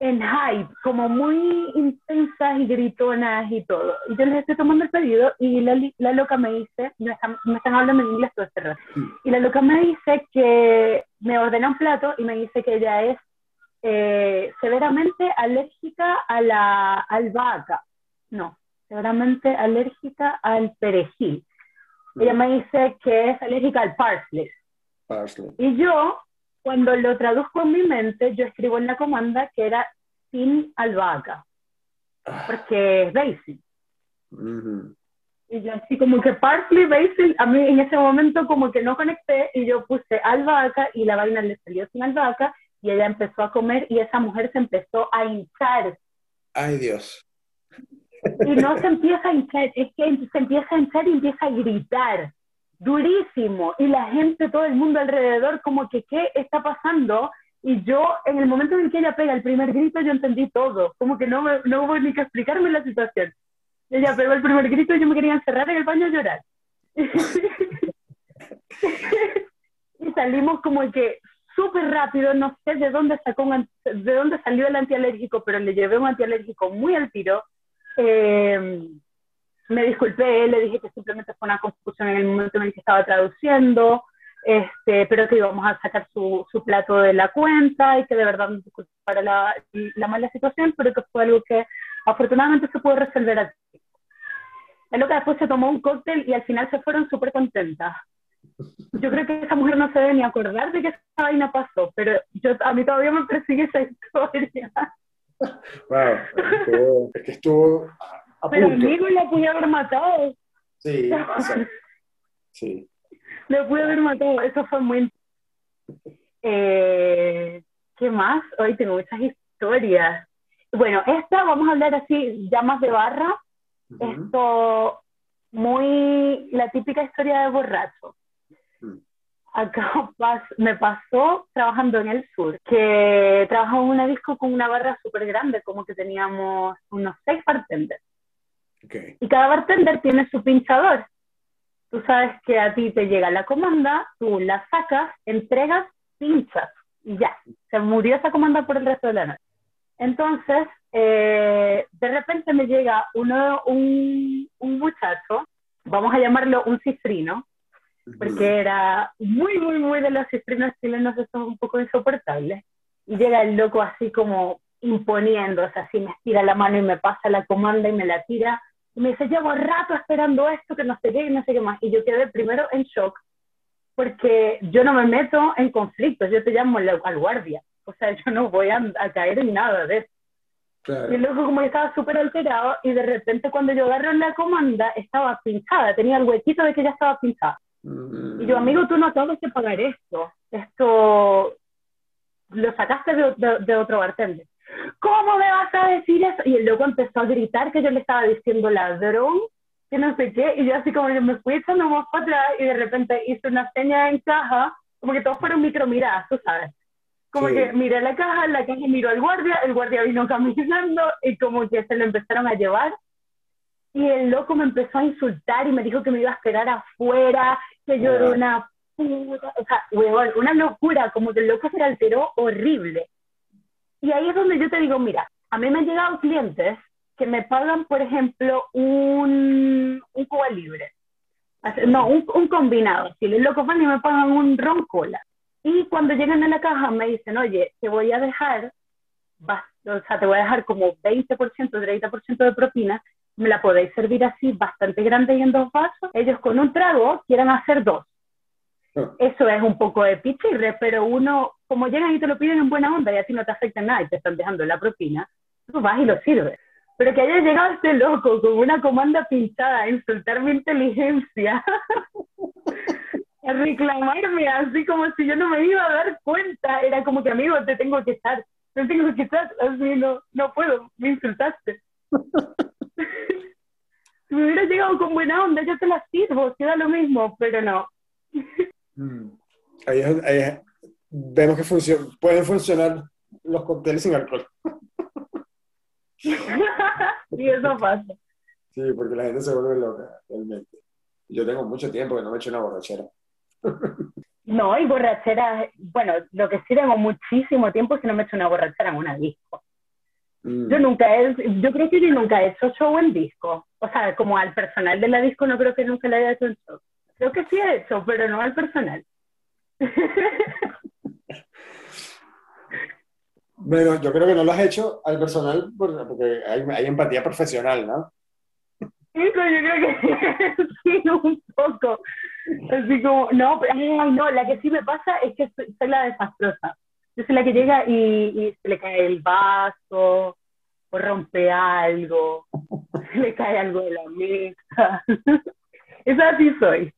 en hype, como muy intensas y gritonas y todo. Y yo les estoy tomando el pedido y la, la loca me dice, me están, me están, hablando en inglés todo este rato, y la loca me dice que me ordena un plato y me dice que ella es eh, severamente alérgica a la albahaca. No, severamente alérgica al perejil. Ella me dice que es alérgica al parsley. parsley. Y yo cuando lo traduzco en mi mente, yo escribo en la comanda que era sin albahaca, ah. porque es basil. Y yo así como que parsley, basil, a mí en ese momento como que no conecté y yo puse albahaca y la vaina le salió sin albahaca y ella empezó a comer y esa mujer se empezó a hinchar. Ay Dios. Y no se empieza a hinchar, es que se empieza a hinchar y empieza a gritar durísimo y la gente, todo el mundo alrededor, como que, ¿qué está pasando? Y yo, en el momento en que ella pega el primer grito, yo entendí todo, como que no, no hubo ni que explicarme la situación. Ella pegó el primer grito y yo me quería encerrar en el baño a llorar. y salimos como que súper rápido, no sé de dónde sacó de dónde salió el antialérgico, pero le llevé un antialérgico muy al tiro. Eh, me disculpé, le dije que simplemente fue una confusión en el momento en el que estaba traduciendo, este, pero que íbamos a sacar su, su plato de la cuenta y que de verdad me disculpé para la, la, mala situación, pero que fue algo que afortunadamente se pudo resolver así. Es lo que después se tomó un cóctel y al final se fueron súper contentas. Yo creo que esa mujer no se debe ni acordar de que esa vaina pasó, pero yo, a mí todavía me persigue esa historia. Wow, es que estuvo pero amigo la pude haber matado. Sí, sí. Le pude haber matado, eso fue muy... Eh, ¿Qué más? Hoy tengo muchas historias. Bueno, esta vamos a hablar así, ya más de barra. Esto, muy la típica historia de borracho. Acá me pasó trabajando en el sur, que trabajaba en una disco con una barra súper grande, como que teníamos unos seis bartenders. Y cada bartender tiene su pinchador. Tú sabes que a ti te llega la comanda, tú la sacas, entregas, pinchas y ya. Se murió esa comanda por el resto de la noche. Entonces, eh, de repente me llega uno, un, un muchacho, vamos a llamarlo un cifrino, porque era muy, muy, muy de los cifrinos chilenos, eso es un poco insoportable. Y llega el loco así como imponiendo, o sea, así me estira la mano y me pasa la comanda y me la tira y me dice, llevo rato esperando esto, que no sé qué, y no sé qué más. Y yo quedé primero en shock, porque yo no me meto en conflictos, yo te llamo al guardia. O sea, yo no voy a, caer en nada de eso. Y luego como estaba súper alterado y de repente cuando yo agarro la comanda estaba pinchada, tenía el huequito de que ya estaba pinchada. Y yo, amigo, tú no acabas que pagar esto. Esto lo sacaste de, de, de otro bartender. ¿Cómo me vas a decir eso? Y el loco empezó a gritar que yo le estaba diciendo ladrón, que no sé qué, y yo así como yo me fui echando más para atrás y de repente hice una seña en caja, como que todos fueron micromiradas, tú sabes. Como que miré la caja, la caja miró al guardia, el guardia vino caminando y como que se lo empezaron a llevar. Y el loco me empezó a insultar y me dijo que me iba a esperar afuera, que yo era una puta, o sea, huevón, una locura, como que el loco se alteró horrible. Y ahí es donde yo te digo, mira, a mí me han llegado clientes que me pagan, por ejemplo, un, un Cuba libre. No, un, un combinado. Si les loco van y me pagan un ron cola. Y cuando llegan a la caja me dicen, oye, te voy a dejar, o sea, te voy a dejar como 20%, 30% de propina, me la podéis servir así bastante grande y en dos vasos. Ellos con un trago quieran hacer dos. Ah. Eso es un poco de pichirre, pero uno, como llegan y te lo piden en buena onda y así no te afecta nada y te están dejando la propina, tú vas y lo sirves. Pero que haya llegado este loco con una comanda pinchada a insultar mi inteligencia, a reclamarme así como si yo no me iba a dar cuenta, era como que amigo, te tengo que estar, te tengo que estar, así no, no puedo, me insultaste. si me hubiera llegado con buena onda, yo te la sirvo, queda lo mismo, pero no. Mm. Ahí, es- ahí es- vemos que funcion- pueden funcionar los cócteles sin alcohol. y eso pasa. Sí, porque la gente se vuelve loca, realmente. Yo tengo mucho tiempo que no me echo una borrachera. No, y borrachera, bueno, lo que sí tengo muchísimo tiempo es que no me he hecho una borrachera en una disco. Mm. Yo nunca he, yo creo que yo nunca he hecho show en disco. O sea, como al personal de la disco no creo que nunca le haya hecho un show. Creo que sí he hecho, pero no al personal. Bueno, yo creo que no lo has hecho al personal por- porque hay, hay empatía profesional, ¿no? Sí, pero yo creo que sí, un poco. Así como, no, pero- ay, no, la que sí me pasa es que soy, soy la desastrosa. Yo soy la que llega y, y se le cae el vaso, o rompe algo, se le cae algo de la mesa. Esa así soy.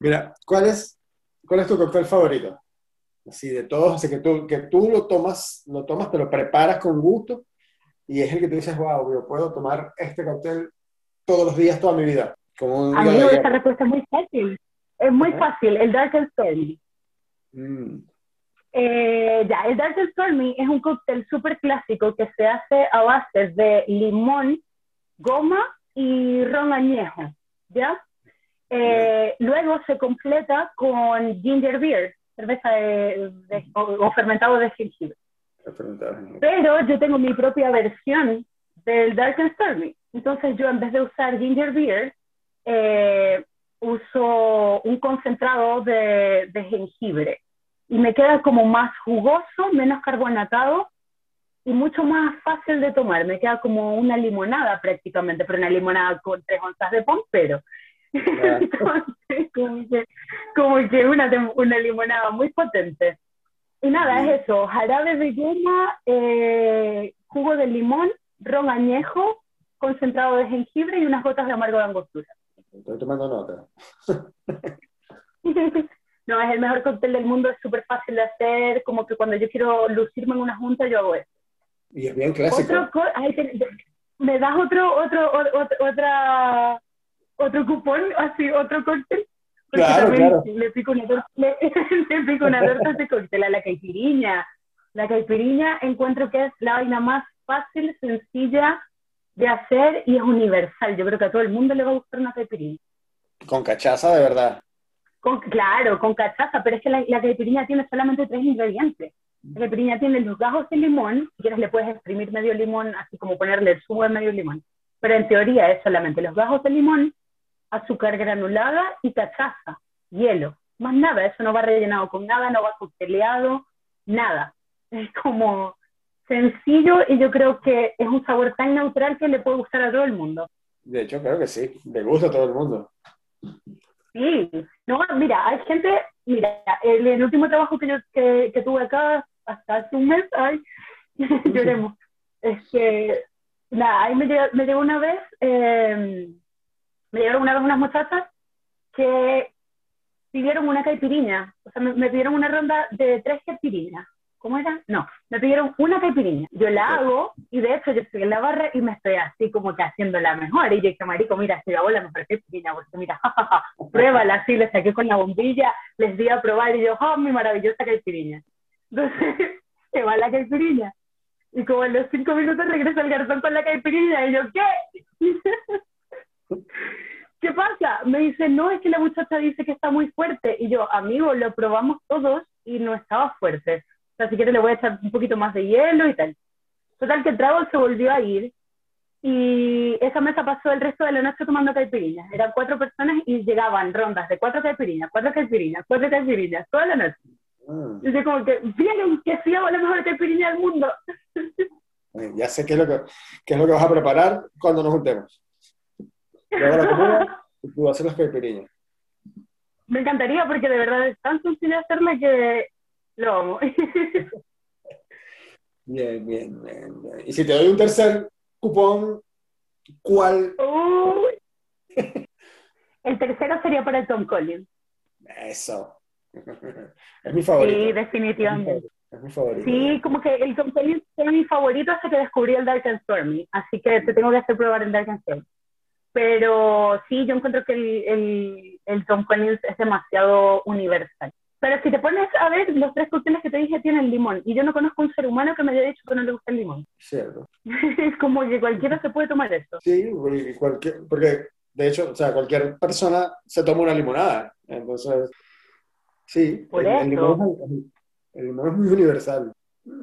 Mira, ¿cuál es, ¿cuál es tu cóctel favorito? Así de todos, así que tú, que tú lo tomas, lo tomas, te lo preparas con gusto y es el que tú dices, wow, yo puedo tomar este cóctel todos los días, toda mi vida. Como un esa respuesta es muy fácil. Es muy Ajá. fácil, el Dark and Stormy. Mm, Eh, ya, el Dark and Stormy es un cóctel súper clásico que se hace a base de limón, goma y ron añejo, ¿ya? Eh, luego se completa con ginger beer, cerveza de- de- o, o fermentado de jengibre. Pero yo tengo mi propia versión del Dark and Stormy. Entonces yo en vez de usar ginger beer, eh, uso un concentrado de, de jengibre. Y me queda como más jugoso, menos carbonatado y mucho más fácil de tomar. Me queda como una limonada prácticamente, pero una limonada con tres onzas de pompero. Claro. Entonces, como que, como que una, una limonada muy potente. Y nada, es eso, jarabe de goma, eh, jugo de limón, ron añejo, concentrado de jengibre y unas gotas de amargo de angostura. Estoy tomando nota. no, es el mejor cóctel del mundo, es súper fácil de hacer, como que cuando yo quiero lucirme en una junta yo hago eso. Y es bien clásico. Otro ay, te- ¿Me das otro, otro, o- o- otra, otro cupón, así, otro cóctel? Porque Claro, también claro. Le pico una torta, le, le pico una torta ese cóctel, a la caipiriña. La caipiriña encuentro que es la vaina más fácil, sencilla de hacer y es universal. Yo creo que a todo el mundo le va a gustar una caipiriña. Con cachaza de verdad. Con- claro, con cachaza, pero es que la, la caipirinha tiene solamente tres ingredientes. La caipirinha tiene los gajos de limón, si quieres le puedes exprimir medio limón, así como ponerle el zumo de medio limón. Pero en teoría es solamente los gajos de limón, azúcar granulada y cachaza, hielo. Más nada, eso no va rellenado con nada, no va cocteleado, nada. Es como sencillo y yo creo que es un sabor tan neutral que le puede gustar a todo el mundo. De hecho, creo que sí. Le gusta a todo el mundo. Sí, no, mira, hay gente, mira, el, el último trabajo que yo que, que tuve acá hasta hace un mes, ay, lloremos. Es que, nada, ahí me me llegó una vez, eh, me llegaron una vez unas muchachas que pidieron una caipiriña, o sea, me, me pidieron una ronda de tres caipiriñas. ¿Cómo era? No, me pidieron una caipiriña. Yo la hago y de hecho yo estoy en la barra y me estoy así como que haciendo la mejor. Y yo dije, marico, mira, hago la mejor caipiriña, porque mira, jajaja, pruébala así, le saqué con la bombilla, les di a probar y yo, oh, mi maravillosa caipiriña. Entonces, se va la caipiriña. Y como en los cinco minutos regresa el garzón con la caipiriña y yo, ¿qué? ¿Qué pasa? Me dice, no, es que la muchacha dice que está muy fuerte. Y yo, amigo, lo probamos todos y no estaba fuerte. O sea, si quieres le voy a echar un poquito más de hielo y tal. Total que el trago se volvió a ir y esa mesa pasó el resto de la noche tomando caipiriñas. Eran cuatro personas y llegaban rondas de cuatro caipiriñas, cuatro caipiriñas, cuatro caipiriñas, toda la noche. Mm. Y yo como que, vieron que sí la mejor caipiriña del mundo. Ya sé qué es lo que, qué es lo que vas a preparar cuando nos juntemos. Luego la comida y las. Me encantaría porque de verdad es tan sencillo hacerla que lo amo. Bien, bien, bien, Y si te doy un tercer cupón, ¿cuál? El tercero sería para el Tom Collins. Eso. Es mi favorito. Sí, definitivamente. Es mi favorito. Sí, como que el Tom Collins es mi favorito hasta que descubrí el Dark and Stormy. Así que te tengo que hacer probar el Dark and Stormy. Pero sí, yo encuentro que el, el, el Tom Collins es demasiado universal. Pero si te pones a ver, los tres cócteles que te dije tienen limón. Y yo no conozco un ser humano que me haya dicho que no le gusta el limón. Cierto. es como que cualquiera se puede tomar esto. Sí, cualquier, porque de hecho, o sea, cualquier persona se toma una limonada. Entonces, sí, el, el, limón, el, limón, es muy universal.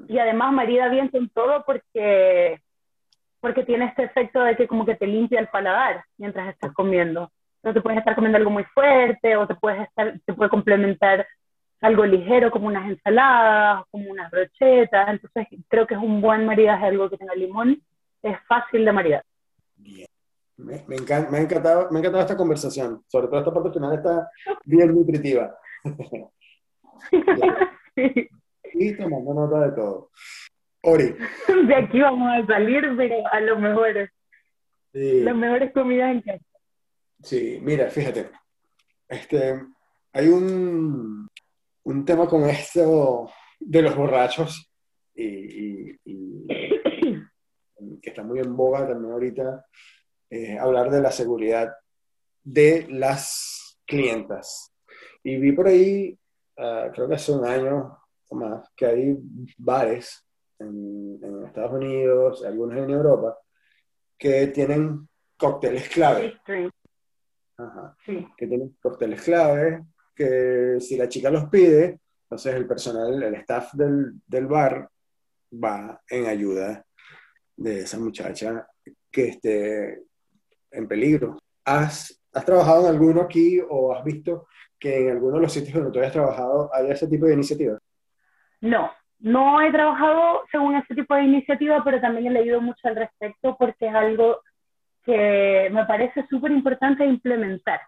Y además marida bien con todo porque, porque tiene este efecto de que como que te limpia el paladar mientras estás comiendo. No te puedes estar comiendo algo muy fuerte o te puedes estar, te puede complementar algo ligero como unas ensaladas, como unas brochetas. Entonces creo que es un buen maridaje algo que tenga limón. Es fácil de maridar. Bien. Me, me, encanta, me, ha encantado, me ha encantado esta conversación. Sobre todo esta parte final está bien nutritiva. sí. Y tomando nota de todo. Ori. De aquí vamos a salir, pero a los mejores. Sí. Las mejores comidas en casa. Sí, mira, fíjate. Este, hay un, un tema con esto de los borrachos y, que está muy en boga también ahorita, eh, hablar de la seguridad de las clientas. Y vi por ahí, ah, creo que hace un año o más, que hay bares en, en, Estados Unidos, algunos en Europa, que tienen cócteles clave. Ajá. Que tienen cócteles clave, que si la chica los pide, entonces el personal, el staff del, del bar va en ayuda de esa muchacha que esté en peligro. ¿Has, ¿Has trabajado en alguno aquí o has visto que en alguno de los sitios donde tú hayas trabajado hay ese tipo de iniciativas? No, no he trabajado según ese tipo de iniciativa, pero también he leído mucho al respecto porque es algo que me parece súper importante implementar.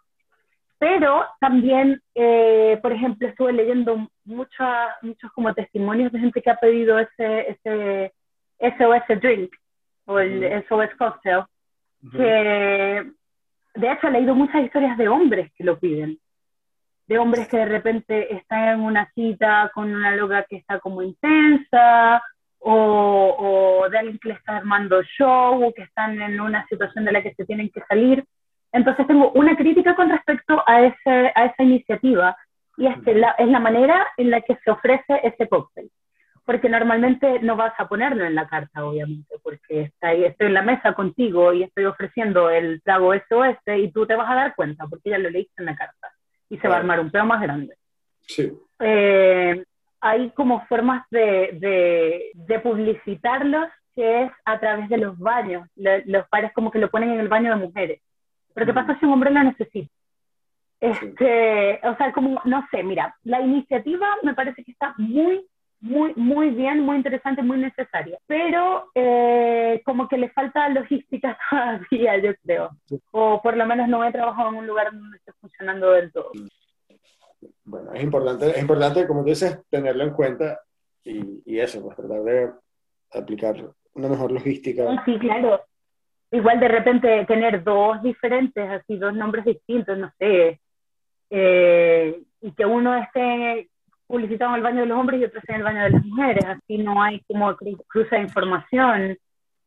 Pero también, eh, por ejemplo, estuve leyendo muchos como testimonios de gente que ha pedido ese, ese SOS drink o el SOS cocktail, que de hecho he leído muchas historias de hombres que lo piden, de hombres que de repente están en una cita con una loca que está como intensa, o, o de alguien que le está armando show, o que están en una situación de la que se tienen que salir. Entonces tengo una crítica con respecto a, ese, a esa iniciativa, y es que la, es la manera en la que se ofrece ese cóctel. Porque normalmente no vas a ponerlo en la carta, obviamente, porque está estoy en la mesa contigo y estoy ofreciendo el trago SOS y tú te vas a dar cuenta, porque ya lo leíste en la carta, y se va a armar un pedo más grande. Sí. Eh, hay como formas de, de, de, publicitarlos que es a través de los baños. los pares como que lo ponen en el baño de mujeres. Pero ¿qué pasa si un hombre lo necesita? Este, o sea, como, no sé, mira, la iniciativa me parece que está muy, muy, muy bien, muy interesante, muy necesaria, pero eh, como que le falta logística todavía, yo creo. O por lo menos no he trabajado en un lugar donde esté funcionando del todo bueno, es importante, es importante, como tú dices, tenerlo en cuenta y, y eso, pues tratar de aplicar una mejor logística. Sí, claro. Igual de repente tener dos diferentes, así dos nombres distintos, no sé, eh, y que uno esté publicitado en el baño de los hombres y otro esté en el baño de las mujeres, así no hay como cruza de información,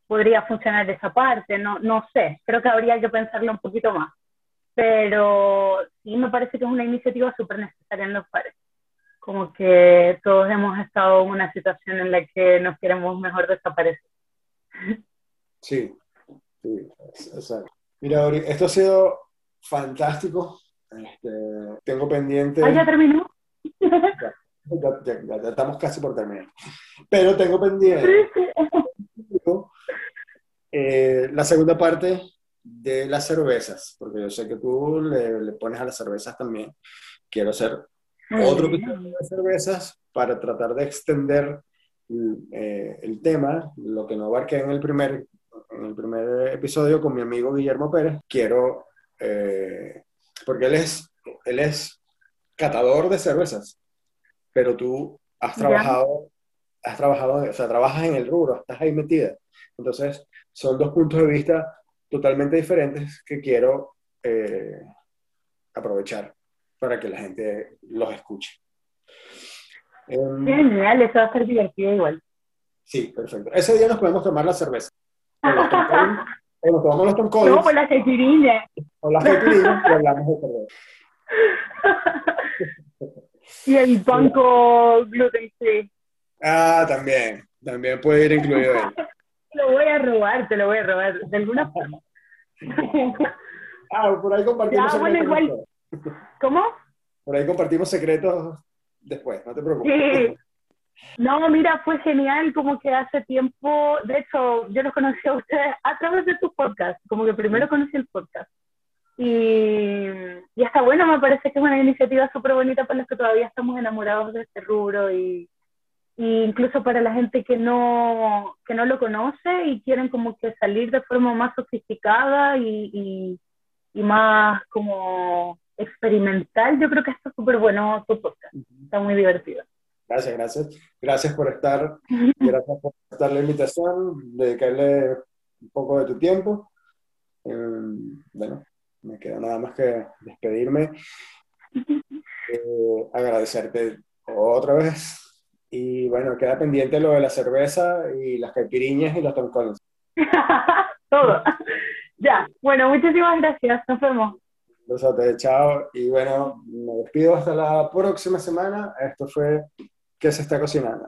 podría funcionar esa parte, no, no sé, creo que habría que pensarlo un poquito más pero sí me parece que es una iniciativa súper necesaria en los pares. Como que todos hemos estado en una situación en la que nos queremos mejor desaparecer. Sí, sí, exacto. Mira, Ori, esto ha sido fantástico. Este, tengo pendiente. ¿Ah, ya terminó? Ya, ya, ya, estamos casi por terminar. Pero tengo pendiente eh, la segunda parte de las cervezas, porque yo sé que tú le, pones a las cervezas también. Quiero hacer otro episodio de cervezas para tratar de extender eh, el tema, lo que no abarqué en el primer, en el primer episodio con mi amigo Guillermo Pérez, quiero, eh, porque él es, él es catador de cervezas, pero tú has trabajado, has trabajado, o sea, trabajas en el rubro, estás ahí metida. Entonces, son dos puntos de vista totalmente diferentes que quiero eh, aprovechar para que la gente los escuche. Em, genial, eso va a ser divertido igual. Sí, perfecto. Ese día nos podemos tomar la cerveza. O nos tomamos los toncoles. No, con las caipirinhas. O las caipirinhas y hablamos de cerveza. y el banco gluten free. Ah, también. También puede ir incluido ahí. Lo voy a robar, te lo voy a robar, de alguna forma. ah, por ahí compartimos. Ya, bueno, igual. ¿Cómo? Por ahí compartimos secretos después, no te preocupes. Sí. No, mira, fue genial, como que hace tiempo, de hecho, yo los conocí a ustedes a través de tu podcast, como que primero conocí el podcast. Y, y está bueno, me parece que es una iniciativa súper bonita para los que todavía estamos enamorados de este rubro y, y, incluso para la gente que no, que no lo conoce y quieren como que salir de forma más sofisticada y, y, y más como experimental, yo creo que está súper bueno tu podcast. Está muy divertido. Gracias, gracias. Gracias por estar, gracias por aceptar la invitación, dedicarle un poco de tu tiempo. Em, bueno, me queda nada más que despedirme. Eh, agradecerte otra vez. Y bueno, queda pendiente lo de la cerveza y las caipiriñas y los toncones. Todo. ya, bueno, muchísimas gracias. Nos vemos. Besote, chao. Y bueno, me despido hasta la próxima semana. Esto fue ¿Qué se está cocinando?